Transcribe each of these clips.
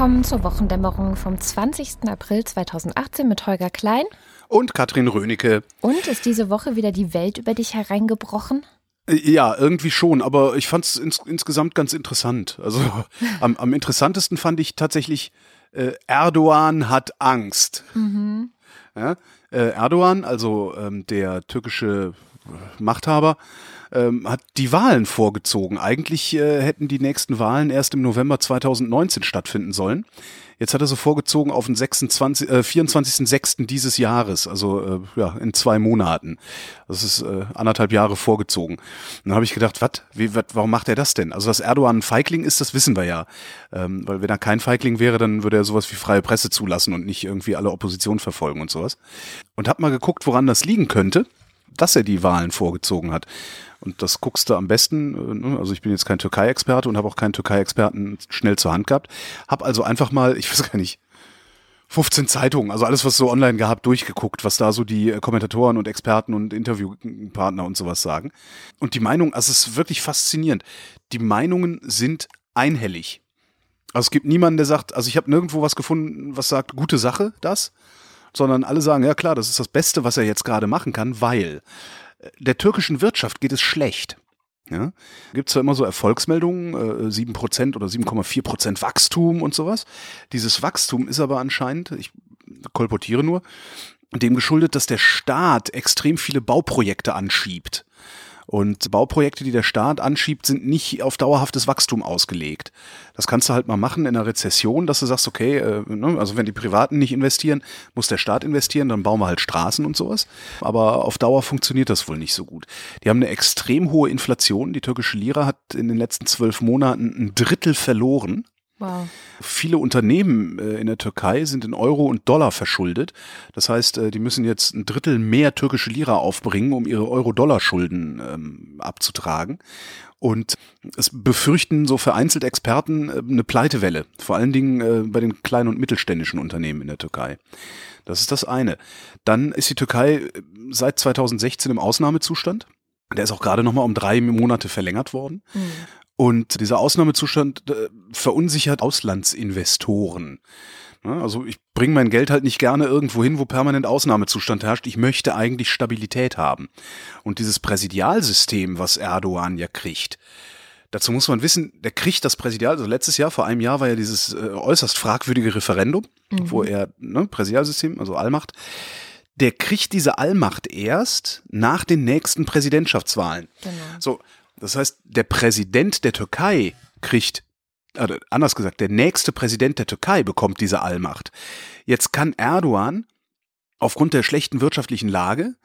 Willkommen zur Wochendämmerung vom 20. April 2018 mit Holger Klein. Und Katrin Rönecke. Und ist diese Woche wieder die Welt über dich hereingebrochen? Ja, irgendwie schon, aber ich fand es ins, insgesamt ganz interessant. Also am, am interessantesten fand ich tatsächlich, äh, Erdogan hat Angst. Mhm. Ja, äh, Erdogan, also ähm, der türkische Machthaber, ähm, hat die Wahlen vorgezogen. Eigentlich äh, hätten die nächsten Wahlen erst im November 2019 stattfinden sollen. Jetzt hat er so vorgezogen auf den 26, äh, 24.06. dieses Jahres, also äh, ja, in zwei Monaten. Das ist äh, anderthalb Jahre vorgezogen. Und dann habe ich gedacht, was, warum macht er das denn? Also, dass Erdogan ein Feigling ist, das wissen wir ja. Ähm, weil wenn er kein Feigling wäre, dann würde er sowas wie freie Presse zulassen und nicht irgendwie alle Opposition verfolgen und sowas. Und habe mal geguckt, woran das liegen könnte, dass er die Wahlen vorgezogen hat. Und das guckst du am besten, äh, ne? also ich bin jetzt kein Türkei-Experte und habe auch keinen Türkei-Experten schnell zur Hand gehabt. Hab also einfach mal, ich weiß gar nicht, 15 Zeitungen, also alles, was so online gehabt, durchgeguckt, was da so die äh, Kommentatoren und Experten und Interviewpartner und sowas sagen. Und die Meinung, also es ist wirklich faszinierend. Die Meinungen sind einhellig. Also es gibt niemanden, der sagt, also ich habe nirgendwo was gefunden, was sagt, gute Sache, das, sondern alle sagen, ja klar, das ist das Beste, was er jetzt gerade machen kann, weil der türkischen Wirtschaft geht es schlecht. Ja, gibt zwar immer so Erfolgsmeldungen, äh, 7% oder 7,4% Wachstum und sowas. Dieses Wachstum ist aber anscheinend, ich kolportiere nur, dem geschuldet, dass der Staat extrem viele Bauprojekte anschiebt. Und Bauprojekte, die der Staat anschiebt, sind nicht auf dauerhaftes Wachstum ausgelegt. Das kannst du halt mal machen in einer Rezession, dass du sagst, okay, äh, ne, also wenn die Privaten nicht investieren, muss der Staat investieren, dann bauen wir halt Straßen und sowas. Aber auf Dauer funktioniert das wohl nicht so gut. Die haben eine extrem hohe Inflation. Die türkische Lira hat in den letzten zwölf Monaten ein Drittel verloren. Wow. Viele Unternehmen äh, in der Türkei sind in Euro und Dollar verschuldet. Das heißt, äh, die müssen jetzt ein Drittel mehr türkische Lira aufbringen, um ihre Euro-Dollar-Schulden ähm, abzutragen. Und es befürchten so vereinzelt Experten äh, eine Pleitewelle, vor allen Dingen bei den kleinen und mittelständischen Unternehmen in der Türkei. Das ist das eine. Dann ist die Türkei seit 2016 im Ausnahmezustand. Der ist auch gerade nochmal um drei Monate verlängert worden. Mhm. Und dieser Ausnahmezustand äh, verunsichert Auslandsinvestoren. Also ich bringe mein Geld halt nicht gerne irgendwo hin, wo permanent Ausnahmezustand herrscht. Ich möchte eigentlich Stabilität haben. Und dieses Präsidialsystem, was Erdogan ja kriegt, dazu muss man wissen, der kriegt das Präsidial, also letztes Jahr, vor einem Jahr war ja dieses äh, äußerst fragwürdige Referendum, mhm. wo er, ne, Präsidialsystem, also Allmacht, der kriegt diese Allmacht erst nach den nächsten Präsidentschaftswahlen. Genau. So, das heißt, der Präsident der Türkei kriegt, also anders gesagt, der nächste Präsident der Türkei bekommt diese Allmacht. Jetzt kann Erdogan aufgrund der schlechten wirtschaftlichen Lage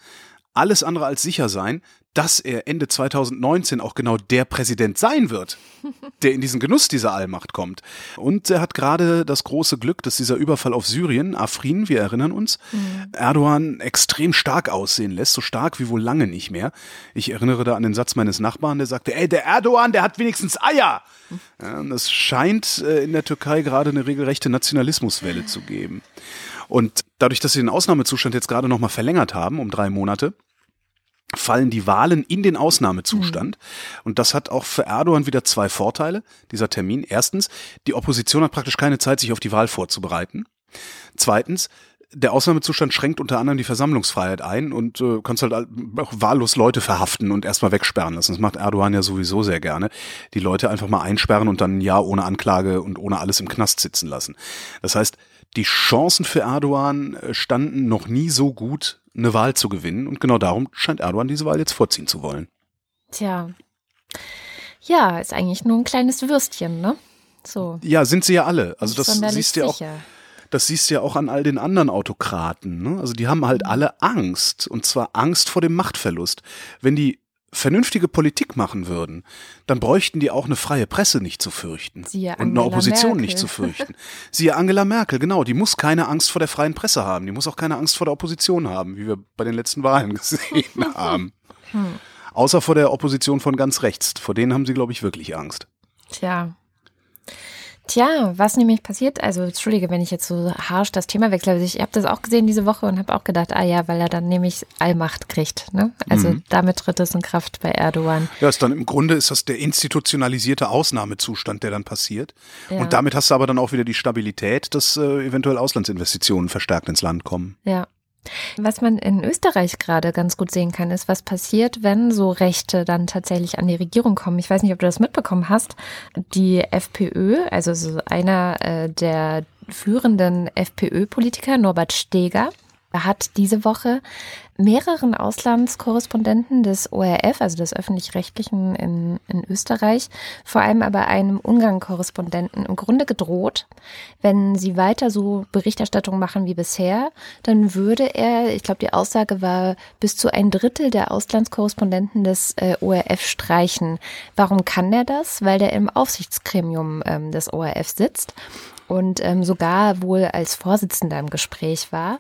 alles andere als sicher sein, dass er Ende 2019 auch genau der Präsident sein wird, der in diesen Genuss dieser Allmacht kommt. Und er hat gerade das große Glück, dass dieser Überfall auf Syrien, Afrin, wir erinnern uns, mhm. Erdogan extrem stark aussehen lässt, so stark wie wohl lange nicht mehr. Ich erinnere da an den Satz meines Nachbarn, der sagte, ey, der Erdogan, der hat wenigstens Eier. Ja, es scheint äh, in der Türkei gerade eine regelrechte Nationalismuswelle zu geben. Und dadurch, dass sie den Ausnahmezustand jetzt gerade nochmal verlängert haben, um drei Monate, fallen die Wahlen in den Ausnahmezustand. Mhm. Und das hat auch für Erdogan wieder zwei Vorteile, dieser Termin. Erstens, die Opposition hat praktisch keine Zeit, sich auf die Wahl vorzubereiten. Zweitens, der Ausnahmezustand schränkt unter anderem die Versammlungsfreiheit ein und äh, kannst halt auch wahllos Leute verhaften und erstmal wegsperren lassen. Das macht Erdogan ja sowieso sehr gerne. Die Leute einfach mal einsperren und dann ein Jahr ohne Anklage und ohne alles im Knast sitzen lassen. Das heißt, die Chancen für Erdogan äh, standen noch nie so gut, eine Wahl zu gewinnen. Und genau darum scheint Erdogan diese Wahl jetzt vorziehen zu wollen. Tja. Ja, ist eigentlich nur ein kleines Würstchen, ne? So. Ja, sind sie ja alle. Also das siehst du ja auch. Das siehst du ja auch an all den anderen Autokraten. Ne? Also die haben halt mhm. alle Angst. Und zwar Angst vor dem Machtverlust. Wenn die vernünftige Politik machen würden, dann bräuchten die auch eine freie Presse nicht zu fürchten Siehe und eine Opposition Merkel. nicht zu fürchten. Siehe Angela Merkel, genau, die muss keine Angst vor der freien Presse haben, die muss auch keine Angst vor der Opposition haben, wie wir bei den letzten Wahlen gesehen haben. Hm. Außer vor der Opposition von ganz rechts, vor denen haben sie, glaube ich, wirklich Angst. Tja. Tja, was nämlich passiert, also entschuldige, wenn ich jetzt so harsch das Thema wechsle, aber ich habe das auch gesehen diese Woche und habe auch gedacht, ah ja, weil er dann nämlich Allmacht kriegt. Ne? Also mhm. damit tritt es in Kraft bei Erdogan. Ja, ist dann im Grunde ist das der institutionalisierte Ausnahmezustand, der dann passiert. Ja. Und damit hast du aber dann auch wieder die Stabilität, dass äh, eventuell Auslandsinvestitionen verstärkt ins Land kommen. Ja, was man in Österreich gerade ganz gut sehen kann, ist, was passiert, wenn so Rechte dann tatsächlich an die Regierung kommen. Ich weiß nicht, ob du das mitbekommen hast. Die FPÖ, also so einer äh, der führenden FPÖ-Politiker, Norbert Steger, hat diese Woche mehreren Auslandskorrespondenten des ORF, also des öffentlich-rechtlichen in, in Österreich, vor allem aber einem Ungarn-Korrespondenten im Grunde gedroht, wenn sie weiter so Berichterstattung machen wie bisher, dann würde er, ich glaube, die Aussage war, bis zu ein Drittel der Auslandskorrespondenten des äh, ORF streichen. Warum kann er das? Weil der im Aufsichtsgremium ähm, des ORF sitzt und ähm, sogar wohl als Vorsitzender im Gespräch war.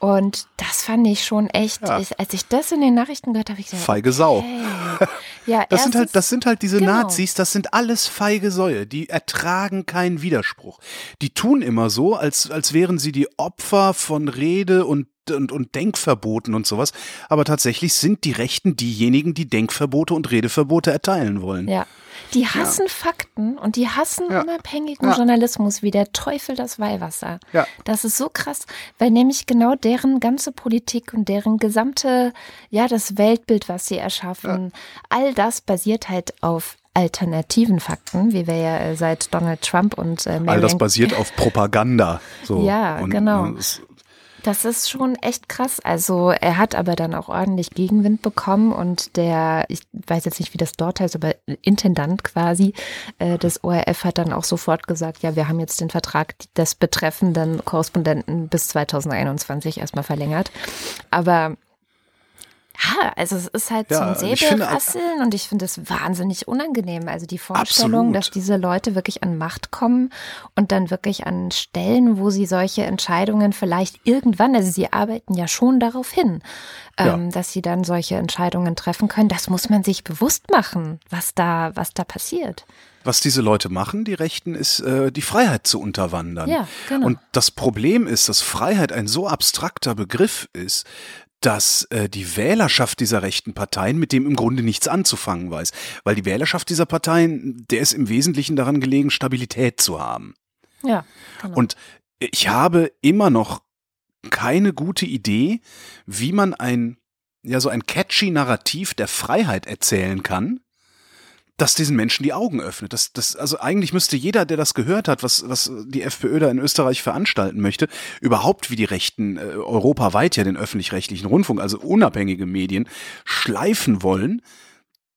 Und das fand ich schon echt, ja. ich, als ich das in den Nachrichten gehört habe, ich gesagt, feige Sau. Okay. Ja, das sind halt, das sind halt diese genau. Nazis, das sind alles feige Säue, die ertragen keinen Widerspruch. Die tun immer so, als, als wären sie die Opfer von Rede und und, und Denkverboten und sowas. Aber tatsächlich sind die Rechten diejenigen, die Denkverbote und Redeverbote erteilen wollen. Ja. Die hassen ja. Fakten und die hassen ja. unabhängigen ja. Journalismus wie der Teufel das Weihwasser. Ja. Das ist so krass, weil nämlich genau deren ganze Politik und deren gesamte, ja, das Weltbild, was sie erschaffen, all das basiert halt auf alternativen Fakten, wie wir ja seit Donald Trump und äh, All das basiert auf Propaganda. So. Ja, und, genau. Und das ist schon echt krass. Also er hat aber dann auch ordentlich Gegenwind bekommen und der, ich weiß jetzt nicht, wie das dort heißt, aber Intendant quasi äh, des ORF hat dann auch sofort gesagt, ja, wir haben jetzt den Vertrag des betreffenden Korrespondenten bis 2021 erstmal verlängert. Aber ja, also es ist halt ja, so ein Säbelrasseln und ich finde es wahnsinnig unangenehm. Also die Vorstellung, absolut. dass diese Leute wirklich an Macht kommen und dann wirklich an Stellen, wo sie solche Entscheidungen vielleicht irgendwann, also sie arbeiten ja schon darauf hin, ja. ähm, dass sie dann solche Entscheidungen treffen können. Das muss man sich bewusst machen, was da, was da passiert. Was diese Leute machen, die Rechten, ist äh, die Freiheit zu unterwandern. Ja, genau. Und das Problem ist, dass Freiheit ein so abstrakter Begriff ist, dass äh, die Wählerschaft dieser rechten Parteien mit dem im Grunde nichts anzufangen weiß. Weil die Wählerschaft dieser Parteien, der ist im Wesentlichen daran gelegen, Stabilität zu haben. Ja. Genau. Und ich habe immer noch keine gute Idee, wie man ein, ja, so ein catchy Narrativ der Freiheit erzählen kann, das diesen Menschen die Augen öffnet. Das, das, also eigentlich müsste jeder, der das gehört hat, was, was die FPÖ da in Österreich veranstalten möchte, überhaupt wie die Rechten äh, europaweit ja den öffentlich-rechtlichen Rundfunk, also unabhängige Medien, schleifen wollen.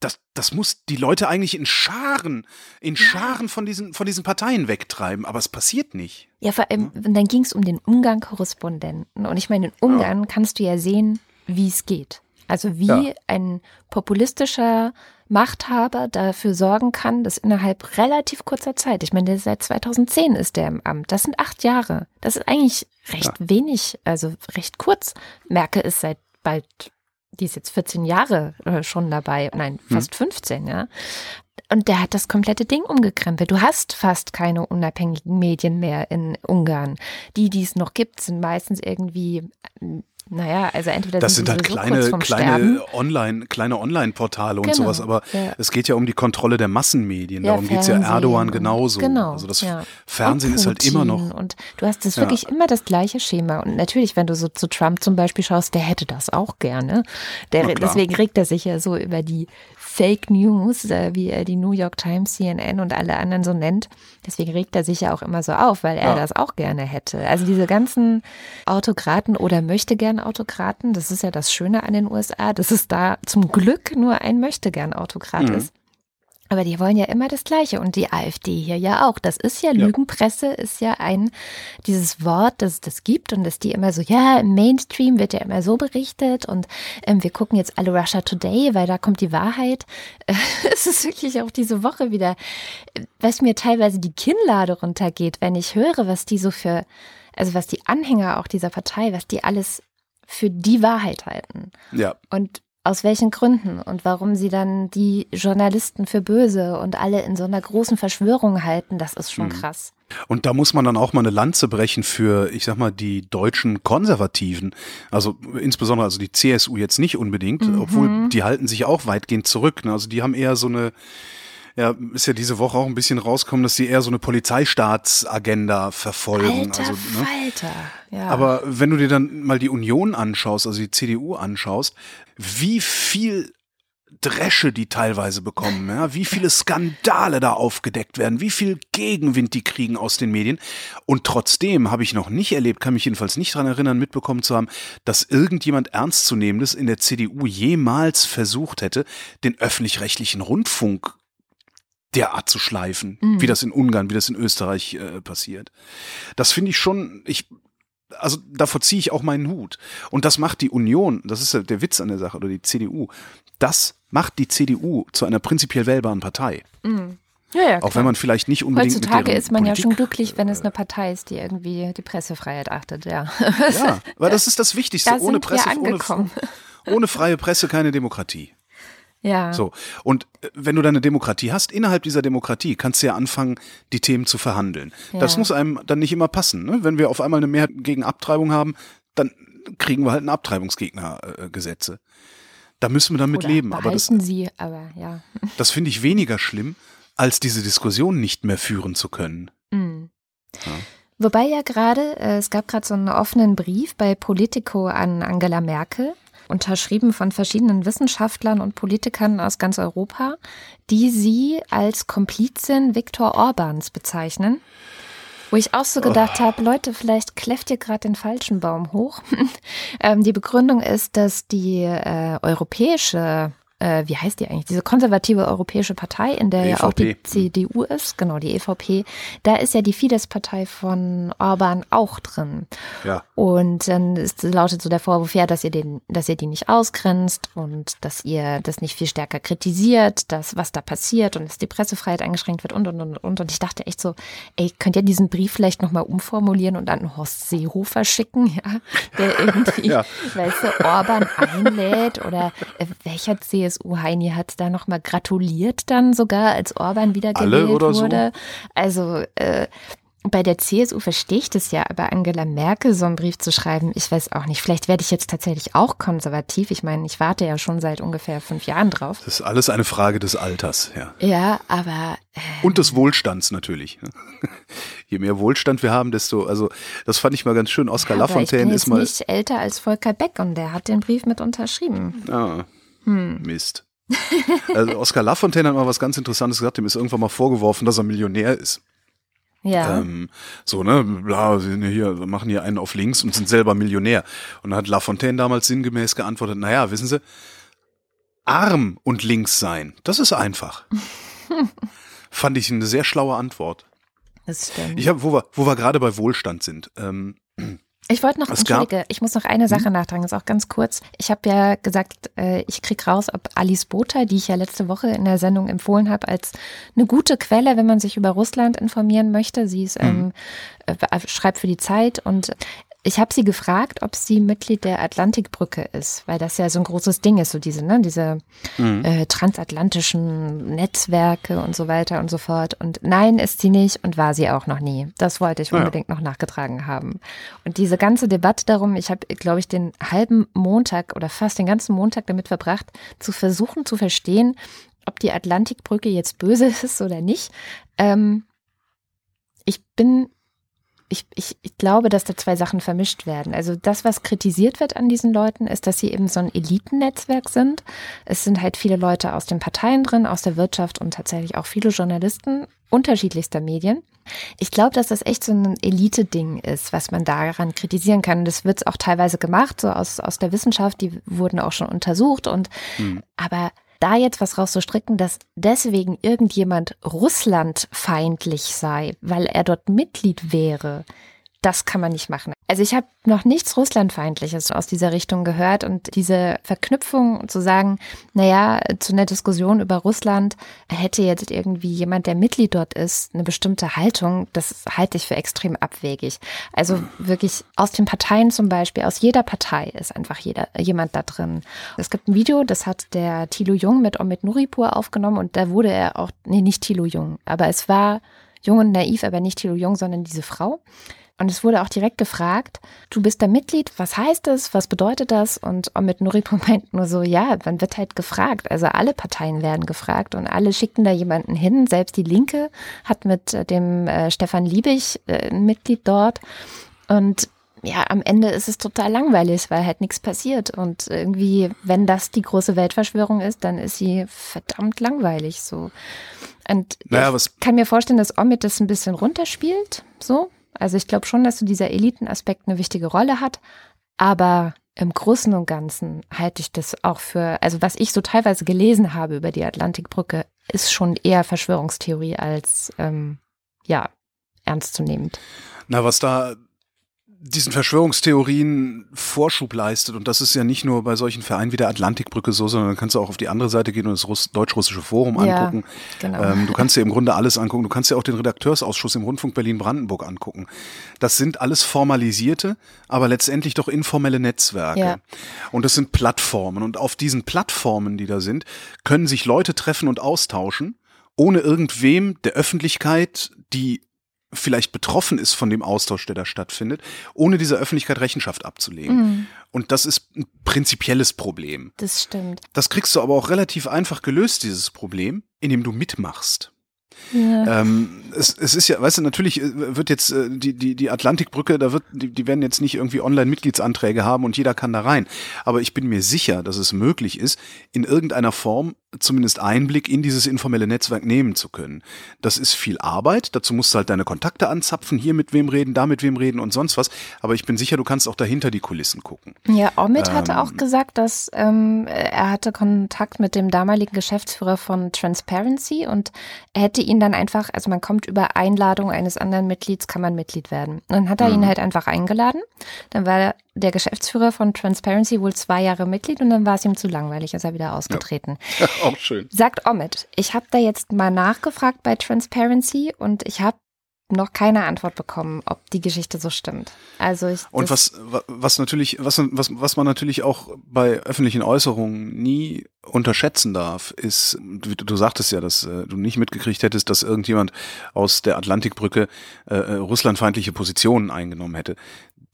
Das, das muss die Leute eigentlich in Scharen, in Scharen von diesen, von diesen Parteien wegtreiben, aber es passiert nicht. Ja, vor allem, dann ging es um den Ungarn-Korrespondenten. Und ich meine, in Ungarn ja. kannst du ja sehen, wie es geht. Also wie ja. ein populistischer Machthaber dafür sorgen kann, dass innerhalb relativ kurzer Zeit, ich meine, seit 2010 ist der im Amt, das sind acht Jahre. Das ist eigentlich recht ja. wenig, also recht kurz. Merke ist seit bald, die ist jetzt 14 Jahre äh, schon dabei, nein, hm. fast hm. 15, ja. Und der hat das komplette Ding umgekrempelt. Du hast fast keine unabhängigen Medien mehr in Ungarn. Die, die es noch gibt, sind meistens irgendwie naja, also entweder das sind, sind halt kleine, kleine Online, kleine Online-Portale und genau, sowas, aber ja. es geht ja um die Kontrolle der Massenmedien. Darum ja, geht es ja Erdogan genauso. Genau. Also das ja. Fernsehen ist halt immer noch. Und du hast das wirklich immer das gleiche Schema. Und natürlich, wenn du so zu Trump zum Beispiel schaust, der hätte das auch gerne. Der, deswegen regt er sich ja so über die Fake News, äh, wie er die New York Times, CNN und alle anderen so nennt. Deswegen regt er sich ja auch immer so auf, weil er ja. das auch gerne hätte. Also diese ganzen Autokraten oder möchte gern Autokraten, das ist ja das Schöne an den USA, dass es da zum Glück nur ein möchte gern Autokrat mhm. ist. Aber die wollen ja immer das Gleiche und die AfD hier ja auch. Das ist ja. Lügenpresse, ist ja ein, dieses Wort, das es das gibt und dass die immer so, ja, im Mainstream wird ja immer so berichtet und ähm, wir gucken jetzt alle Russia Today, weil da kommt die Wahrheit. es ist wirklich auch diese Woche wieder, was mir teilweise die Kinnlade runtergeht, wenn ich höre, was die so für, also was die Anhänger auch dieser Partei, was die alles für die Wahrheit halten. Ja. Und aus welchen Gründen und warum sie dann die Journalisten für böse und alle in so einer großen Verschwörung halten, das ist schon mhm. krass. Und da muss man dann auch mal eine Lanze brechen für, ich sag mal, die deutschen Konservativen. Also insbesondere also die CSU jetzt nicht unbedingt, mhm. obwohl die halten sich auch weitgehend zurück. Ne? Also die haben eher so eine, ja, ist ja diese Woche auch ein bisschen rausgekommen, dass die eher so eine Polizeistaatsagenda verfolgen. Alter also, ne? Falter. Ja. Aber wenn du dir dann mal die Union anschaust, also die CDU anschaust, wie viel Dresche die teilweise bekommen, ja, wie viele Skandale da aufgedeckt werden, wie viel Gegenwind die kriegen aus den Medien. Und trotzdem habe ich noch nicht erlebt, kann mich jedenfalls nicht dran erinnern, mitbekommen zu haben, dass irgendjemand Ernstzunehmendes in der CDU jemals versucht hätte, den öffentlich-rechtlichen Rundfunk derart zu schleifen, mhm. wie das in Ungarn, wie das in Österreich äh, passiert. Das finde ich schon, ich, also davor ziehe ich auch meinen Hut. Und das macht die Union, das ist ja der Witz an der Sache, oder die CDU, das macht die CDU zu einer prinzipiell wählbaren Partei. Mhm. Ja, ja, auch wenn man vielleicht nicht unbedingt. Heutzutage ist man Politik, ja schon glücklich, wenn es eine Partei ist, die irgendwie die Pressefreiheit achtet, ja. Ja, weil das ist das Wichtigste. Da ohne Presse, ohne, ohne freie Presse keine Demokratie. Ja. So. Und äh, wenn du deine Demokratie hast, innerhalb dieser Demokratie kannst du ja anfangen, die Themen zu verhandeln. Ja. Das muss einem dann nicht immer passen. Ne? Wenn wir auf einmal eine Mehrheit gegen Abtreibung haben, dann kriegen wir halt ein Abtreibungsgegnergesetze. Äh, da müssen wir damit Oder leben. aber das, sie, aber ja. Das finde ich weniger schlimm, als diese Diskussion nicht mehr führen zu können. Mhm. Ja. Wobei ja gerade, äh, es gab gerade so einen offenen Brief bei Politico an Angela Merkel unterschrieben von verschiedenen Wissenschaftlern und Politikern aus ganz Europa, die sie als Komplizin Viktor Orbans bezeichnen. Wo ich auch so gedacht oh. habe, Leute, vielleicht kläfft ihr gerade den falschen Baum hoch. ähm, die Begründung ist, dass die äh, europäische äh, wie heißt die eigentlich, diese konservative Europäische Partei, in der ja auch die CDU ist, genau, die EVP, da ist ja die Fidesz-Partei von Orban auch drin. Ja. Und dann ist, lautet so der Vorwurf, ja, dass ihr den, dass ihr die nicht ausgrenzt und dass ihr das nicht viel stärker kritisiert, dass was da passiert und dass die Pressefreiheit eingeschränkt wird und und und und. Und ich dachte echt so, ey, könnt ihr diesen Brief vielleicht nochmal umformulieren und an Horst Seehofer schicken, ja, der irgendwie, ja. weißt du, Orban einlädt oder äh, welcher CSU CSU-Heini hat da nochmal gratuliert dann sogar, als Orban wieder gewählt wurde. So? Also äh, bei der CSU verstehe ich das ja, aber Angela Merkel so einen Brief zu schreiben, ich weiß auch nicht. Vielleicht werde ich jetzt tatsächlich auch konservativ. Ich meine, ich warte ja schon seit ungefähr fünf Jahren drauf. Das ist alles eine Frage des Alters, ja. Ja, aber. Äh, Und des Wohlstands natürlich. Je mehr Wohlstand wir haben, desto, also das fand ich mal ganz schön. Oskar ja, Lafontaine ich bin ist mal. nicht älter als Volker Beck und der hat den Brief mit unterschrieben. Ah. Hm. Mist. Also Oskar Lafontaine hat mal was ganz Interessantes gesagt, dem ist irgendwann mal vorgeworfen, dass er Millionär ist. Ja. Ähm, so, ne, bla, hier, machen hier einen auf links und sind selber Millionär. Und dann hat Lafontaine damals sinngemäß geantwortet, naja, wissen Sie, arm und links sein, das ist einfach. Fand ich eine sehr schlaue Antwort. Das stimmt. Ich habe, wo wir, wo wir gerade bei Wohlstand sind, ähm, ich wollte noch, es entschuldige, ich muss noch eine Sache hm? nachtragen, ist auch ganz kurz. Ich habe ja gesagt, äh, ich krieg raus, ob Alice Botha, die ich ja letzte Woche in der Sendung empfohlen habe, als eine gute Quelle, wenn man sich über Russland informieren möchte. Sie ist, ähm, hm. äh, schreibt für die Zeit und ich habe sie gefragt, ob sie Mitglied der Atlantikbrücke ist, weil das ja so ein großes Ding ist, so diese, ne, diese mhm. äh, transatlantischen Netzwerke und so weiter und so fort. Und nein, ist sie nicht und war sie auch noch nie. Das wollte ich unbedingt ja. noch nachgetragen haben. Und diese ganze Debatte darum, ich habe, glaube ich, den halben Montag oder fast den ganzen Montag damit verbracht, zu versuchen zu verstehen, ob die Atlantikbrücke jetzt böse ist oder nicht. Ähm, ich bin ich, ich, ich glaube, dass da zwei Sachen vermischt werden. Also das, was kritisiert wird an diesen Leuten, ist, dass sie eben so ein Elitennetzwerk sind. Es sind halt viele Leute aus den Parteien drin, aus der Wirtschaft und tatsächlich auch viele Journalisten unterschiedlichster Medien. Ich glaube, dass das echt so ein Elite-Ding ist, was man daran kritisieren kann. das wird auch teilweise gemacht, so aus, aus der Wissenschaft, die wurden auch schon untersucht und mhm. aber da jetzt was rauszustricken, dass deswegen irgendjemand russlandfeindlich sei, weil er dort Mitglied wäre, das kann man nicht machen. Also ich habe noch nichts Russlandfeindliches aus dieser Richtung gehört und diese Verknüpfung zu sagen, naja, zu einer Diskussion über Russland hätte jetzt irgendwie jemand, der Mitglied dort ist, eine bestimmte Haltung, das halte ich für extrem abwegig. Also wirklich aus den Parteien zum Beispiel, aus jeder Partei ist einfach jeder, jemand da drin. Es gibt ein Video, das hat der Thilo Jung mit Omid Nuripur aufgenommen und da wurde er auch, nee, nicht Thilo Jung, aber es war jung und naiv, aber nicht Thilo Jung, sondern diese Frau. Und es wurde auch direkt gefragt, du bist da Mitglied, was heißt das, was bedeutet das? Und Omid Nuripur meint nur so, ja, man wird halt gefragt. Also alle Parteien werden gefragt und alle schickten da jemanden hin. Selbst die Linke hat mit äh, dem äh, Stefan Liebig äh, ein Mitglied dort. Und ja, am Ende ist es total langweilig, weil halt nichts passiert. Und irgendwie, wenn das die große Weltverschwörung ist, dann ist sie verdammt langweilig so. Und naja, ich kann mir vorstellen, dass Omid das ein bisschen runterspielt, so. Also ich glaube schon, dass so dieser Elitenaspekt eine wichtige Rolle hat, aber im Großen und Ganzen halte ich das auch für, also was ich so teilweise gelesen habe über die Atlantikbrücke, ist schon eher Verschwörungstheorie als ähm, ja ernstzunehmend. Na, was da diesen Verschwörungstheorien Vorschub leistet. Und das ist ja nicht nur bei solchen Vereinen wie der Atlantikbrücke so, sondern dann kannst du auch auf die andere Seite gehen und das deutsch-russische Forum angucken. Ja, genau. Ähm, du kannst dir im Grunde alles angucken. Du kannst dir auch den Redakteursausschuss im Rundfunk Berlin-Brandenburg angucken. Das sind alles formalisierte, aber letztendlich doch informelle Netzwerke. Ja. Und das sind Plattformen. Und auf diesen Plattformen, die da sind, können sich Leute treffen und austauschen ohne irgendwem der Öffentlichkeit, die vielleicht betroffen ist von dem Austausch, der da stattfindet, ohne dieser Öffentlichkeit Rechenschaft abzulegen. Mhm. Und das ist ein prinzipielles Problem. Das stimmt. Das kriegst du aber auch relativ einfach gelöst, dieses Problem, indem du mitmachst. Ja. Ähm, es, es ist ja, weißt du, natürlich äh, wird jetzt äh, die, die, die Atlantikbrücke, da wird, die, die werden jetzt nicht irgendwie Online-Mitgliedsanträge haben und jeder kann da rein. Aber ich bin mir sicher, dass es möglich ist, in irgendeiner Form zumindest Einblick in dieses informelle Netzwerk nehmen zu können. Das ist viel Arbeit, dazu musst du halt deine Kontakte anzapfen, hier mit wem reden, da mit wem reden und sonst was. Aber ich bin sicher, du kannst auch dahinter die Kulissen gucken. Ja, Omid ähm, hatte auch gesagt, dass ähm, er hatte Kontakt mit dem damaligen Geschäftsführer von Transparency und er hätte ihn dann einfach, also man kommt über Einladung eines anderen Mitglieds, kann man Mitglied werden. Und dann hat er ihn mhm. halt einfach eingeladen. Dann war der Geschäftsführer von Transparency wohl zwei Jahre Mitglied und dann war es ihm zu langweilig, ist er wieder ausgetreten. Ja, auch schön. Sagt Omid, ich habe da jetzt mal nachgefragt bei Transparency und ich habe noch keine Antwort bekommen, ob die Geschichte so stimmt. Also ich und was was natürlich was was was man natürlich auch bei öffentlichen Äußerungen nie unterschätzen darf, ist du, du sagtest ja, dass äh, du nicht mitgekriegt hättest, dass irgendjemand aus der Atlantikbrücke äh, äh russlandfeindliche Positionen eingenommen hätte.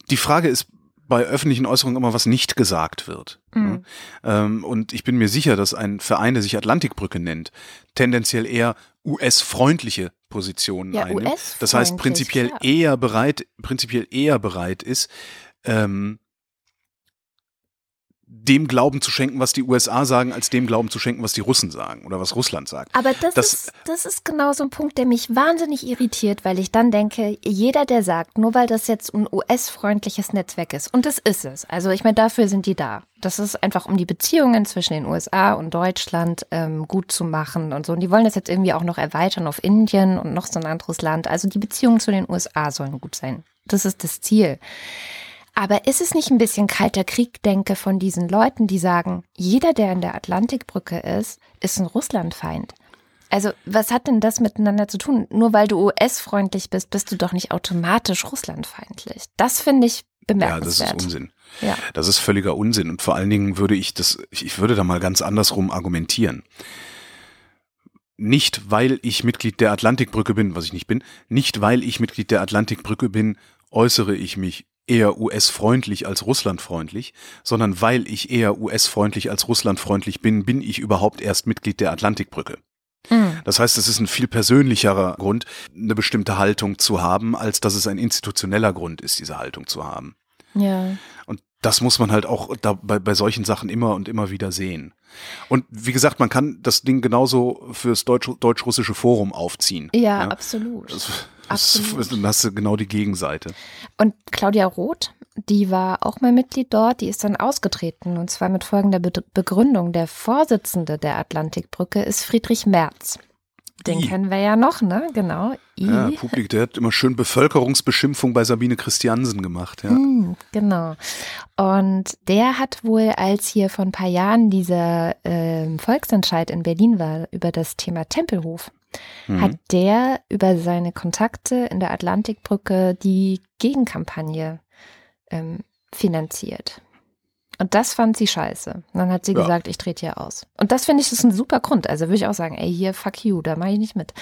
Die Frage ist bei öffentlichen Äußerungen immer, was nicht gesagt wird. Mhm. Ähm, und ich bin mir sicher, dass ein Verein, der sich Atlantikbrücke nennt, tendenziell eher US-freundliche Positionen ja, einnimmt. Das heißt, prinzipiell ja. eher bereit, prinzipiell eher bereit ist, ähm, dem Glauben zu schenken, was die USA sagen, als dem Glauben zu schenken, was die Russen sagen oder was Russland sagt. Aber das, das, ist, das ist genau so ein Punkt, der mich wahnsinnig irritiert, weil ich dann denke, jeder, der sagt, nur weil das jetzt ein US-freundliches Netzwerk ist, und das ist es, also ich meine, dafür sind die da. Das ist einfach, um die Beziehungen zwischen den USA und Deutschland ähm, gut zu machen und so. Und die wollen das jetzt irgendwie auch noch erweitern auf Indien und noch so ein anderes Land. Also die Beziehungen zu den USA sollen gut sein. Das ist das Ziel. Aber ist es nicht ein bisschen kalter Krieg-Denke von diesen Leuten, die sagen, jeder, der in der Atlantikbrücke ist, ist ein Russlandfeind? Also, was hat denn das miteinander zu tun? Nur weil du US-freundlich bist, bist du doch nicht automatisch russlandfeindlich. Das finde ich bemerkenswert. Ja, das ist Unsinn. Ja. Das ist völliger Unsinn. Und vor allen Dingen würde ich das, ich würde da mal ganz andersrum argumentieren. Nicht, weil ich Mitglied der Atlantikbrücke bin, was ich nicht bin, nicht weil ich Mitglied der Atlantikbrücke bin, äußere ich mich eher US-freundlich als Russlandfreundlich, sondern weil ich eher US-freundlich als Russlandfreundlich bin, bin ich überhaupt erst Mitglied der Atlantikbrücke. Mhm. Das heißt, es ist ein viel persönlicherer Grund, eine bestimmte Haltung zu haben, als dass es ein institutioneller Grund ist, diese Haltung zu haben. Ja. Und das muss man halt auch da bei, bei solchen Sachen immer und immer wieder sehen. Und wie gesagt, man kann das Ding genauso fürs deutsch-russische Forum aufziehen. Ja, ja? absolut. Das, Absolut. Dann hast du genau die Gegenseite. Und Claudia Roth, die war auch mal Mitglied dort, die ist dann ausgetreten und zwar mit folgender Be Begründung. Der Vorsitzende der Atlantikbrücke ist Friedrich Merz. Den I. kennen wir ja noch, ne? Genau. I. Ja, Publik, der hat immer schön Bevölkerungsbeschimpfung bei Sabine Christiansen gemacht, ja. Mm, genau. Und der hat wohl, als hier vor ein paar Jahren dieser äh, Volksentscheid in Berlin war über das Thema Tempelhof, mhm. hat der über seine Kontakte in der Atlantikbrücke die Gegenkampagne ähm, finanziert. Und das fand sie scheiße. Und dann hat sie ja. gesagt, ich trete hier aus. Und das finde ich ist ein super Grund. Also würde ich auch sagen, ey, hier, fuck you, da mache ich nicht mit.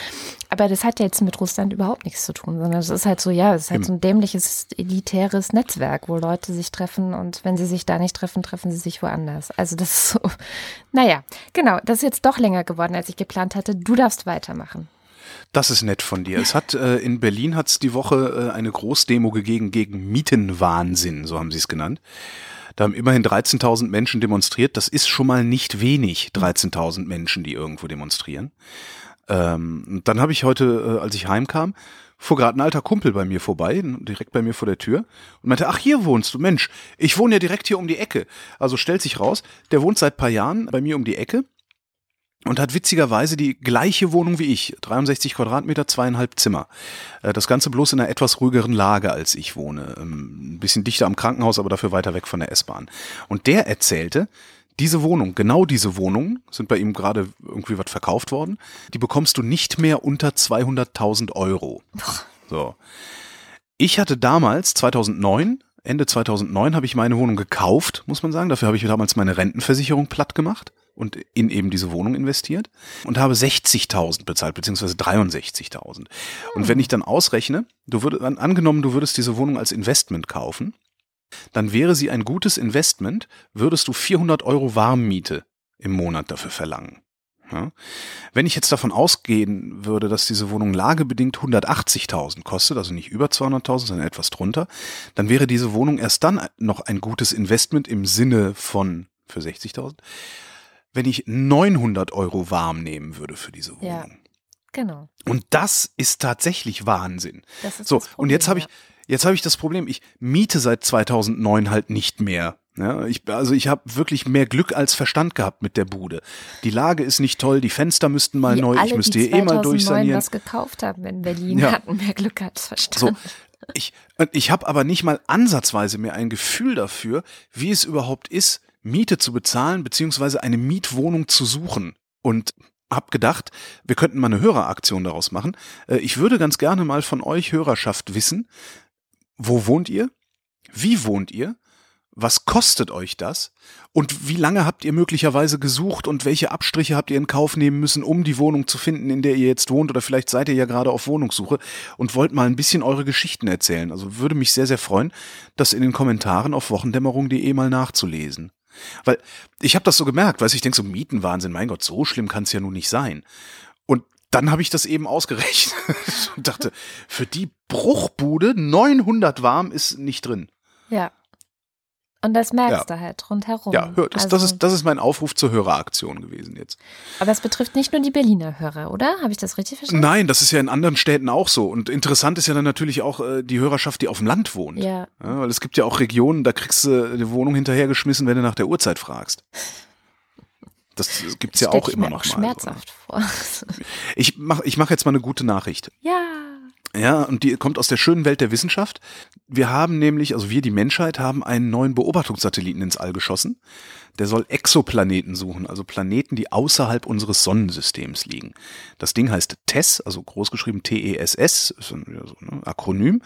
Aber das hat jetzt mit Russland überhaupt nichts zu tun, sondern es ist halt so, ja, es ist halt so ein dämliches, elitäres Netzwerk, wo Leute sich treffen und wenn sie sich da nicht treffen, treffen sie sich woanders. Also das ist so, naja, genau, das ist jetzt doch länger geworden, als ich geplant hatte. Du darfst weitermachen. Das ist nett von dir. Es hat äh, in Berlin hat es die Woche äh, eine Großdemo gegeben gegen Mietenwahnsinn, so haben sie es genannt. Da haben immerhin 13.000 Menschen demonstriert. Das ist schon mal nicht wenig, 13.000 Menschen, die irgendwo demonstrieren. Ähm, dann habe ich heute, äh, als ich heimkam, fuhr gerade ein alter Kumpel bei mir vorbei, direkt bei mir vor der Tür und meinte, ach, hier wohnst du, Mensch, ich wohne ja direkt hier um die Ecke. Also stellt sich raus, der wohnt seit paar Jahren bei mir um die Ecke und hat witzigerweise die gleiche Wohnung wie ich, 63 Quadratmeter, zweieinhalb Zimmer. Äh, das Ganze bloß in einer etwas ruhigeren Lage, als ich wohne. Ähm, ein bisschen dichter am Krankenhaus, aber dafür weiter weg von der S-Bahn. Und der erzählte, diese Wohnung, genau diese Wohnung, sind bei ihm gerade irgendwie was verkauft worden, die bekommst du nicht mehr unter 200.000 Euro. So. Ich hatte damals, 2009, Ende 2009 habe ich meine Wohnung gekauft, muss man sagen. Dafür habe ich damals meine Rentenversicherung platt gemacht und in eben diese Wohnung investiert und habe 60.000 bezahlt, beziehungsweise 63.000. Und wenn ich dann ausrechne, du würdest, angenommen, du würdest diese Wohnung als Investment kaufen, dann wäre sie ein gutes Investment, würdest du 400 Euro Warmmiete im Monat dafür verlangen. Ja. Wenn ich jetzt davon ausgehen würde, dass diese Wohnung lagebedingt 180.000 kostet, also nicht über 200.000, sondern etwas drunter, dann wäre diese Wohnung erst dann noch ein gutes Investment im Sinne von für 60.000, wenn ich 900 Euro warm nehmen würde für diese Wohnung. Ja, genau. Und das ist tatsächlich Wahnsinn. Das ist so, Problem, und jetzt habe ich, jetzt habe ich das Problem, ich miete seit 2009 halt nicht mehr. Ja, ich, also ich habe wirklich mehr Glück als Verstand gehabt mit der Bude. Die Lage ist nicht toll, die Fenster müssten mal Wie neu, alle, ich müsste hier eh mal durchsanieren. was gekauft haben in Berlin, ja. hatten mehr Glück als Verstand. So, ich ich habe aber nicht mal ansatzweise mehr ein Gefühl dafür, wie es überhaupt ist, Miete zu bezahlen, beziehungsweise eine Mietwohnung zu suchen. Und hab gedacht, wir könnten mal eine Höreraktion daraus machen. Äh, ich würde ganz gerne mal von euch Hörerschaft wissen, wo wohnt ihr? Wie wohnt ihr? Was kostet euch das? Und wie lange habt ihr möglicherweise gesucht und welche Abstriche habt ihr in Kauf nehmen müssen, um die Wohnung zu finden, in der ihr jetzt wohnt? Oder vielleicht seid ihr ja gerade auf Wohnungssuche und wollt mal ein bisschen eure Geschichten erzählen. Also würde mich sehr, sehr freuen, das in den Kommentaren auf wochendämmerung.de mal nachzulesen. Weil ich habe das so gemerkt, weil ich denke, so Mietenwahnsinn, mein Gott, so schlimm kann es ja nun nicht sein. Und dann habe ich das eben ausgerechnet und dachte, für die Bruchbude 900 warm ist nicht drin. Ja. Und das merkst ja. du halt rundherum. Ja, hör, das, also, das, ist, das ist mein Aufruf zur Höreraktion gewesen jetzt. Aber es betrifft nicht nur die Berliner Hörer, oder? Habe ich das richtig verstanden? Nein, das ist ja in anderen Städten auch so. Und interessant ist ja dann natürlich auch äh, die Hörerschaft, die auf dem Land wohnt. Ja. ja. Weil es gibt ja auch Regionen, da kriegst du die Wohnung hinterhergeschmissen, wenn du nach der Uhrzeit fragst. Das gibt's das ja auch immer noch auch mal. Schmerzhaft vor. Ich mache ich mach jetzt mal eine gute Nachricht. Ja. Ja, und die kommt aus der schönen Welt der Wissenschaft. Wir haben nämlich, also wir, die Menschheit, haben einen neuen Beobachtungssatelliten ins All geschossen. Der soll Exoplaneten suchen, also Planeten, die außerhalb unseres Sonnensystems liegen. Das Ding heißt TESS, also großgeschrieben T-E-S-S, ist ein ne, Akronym.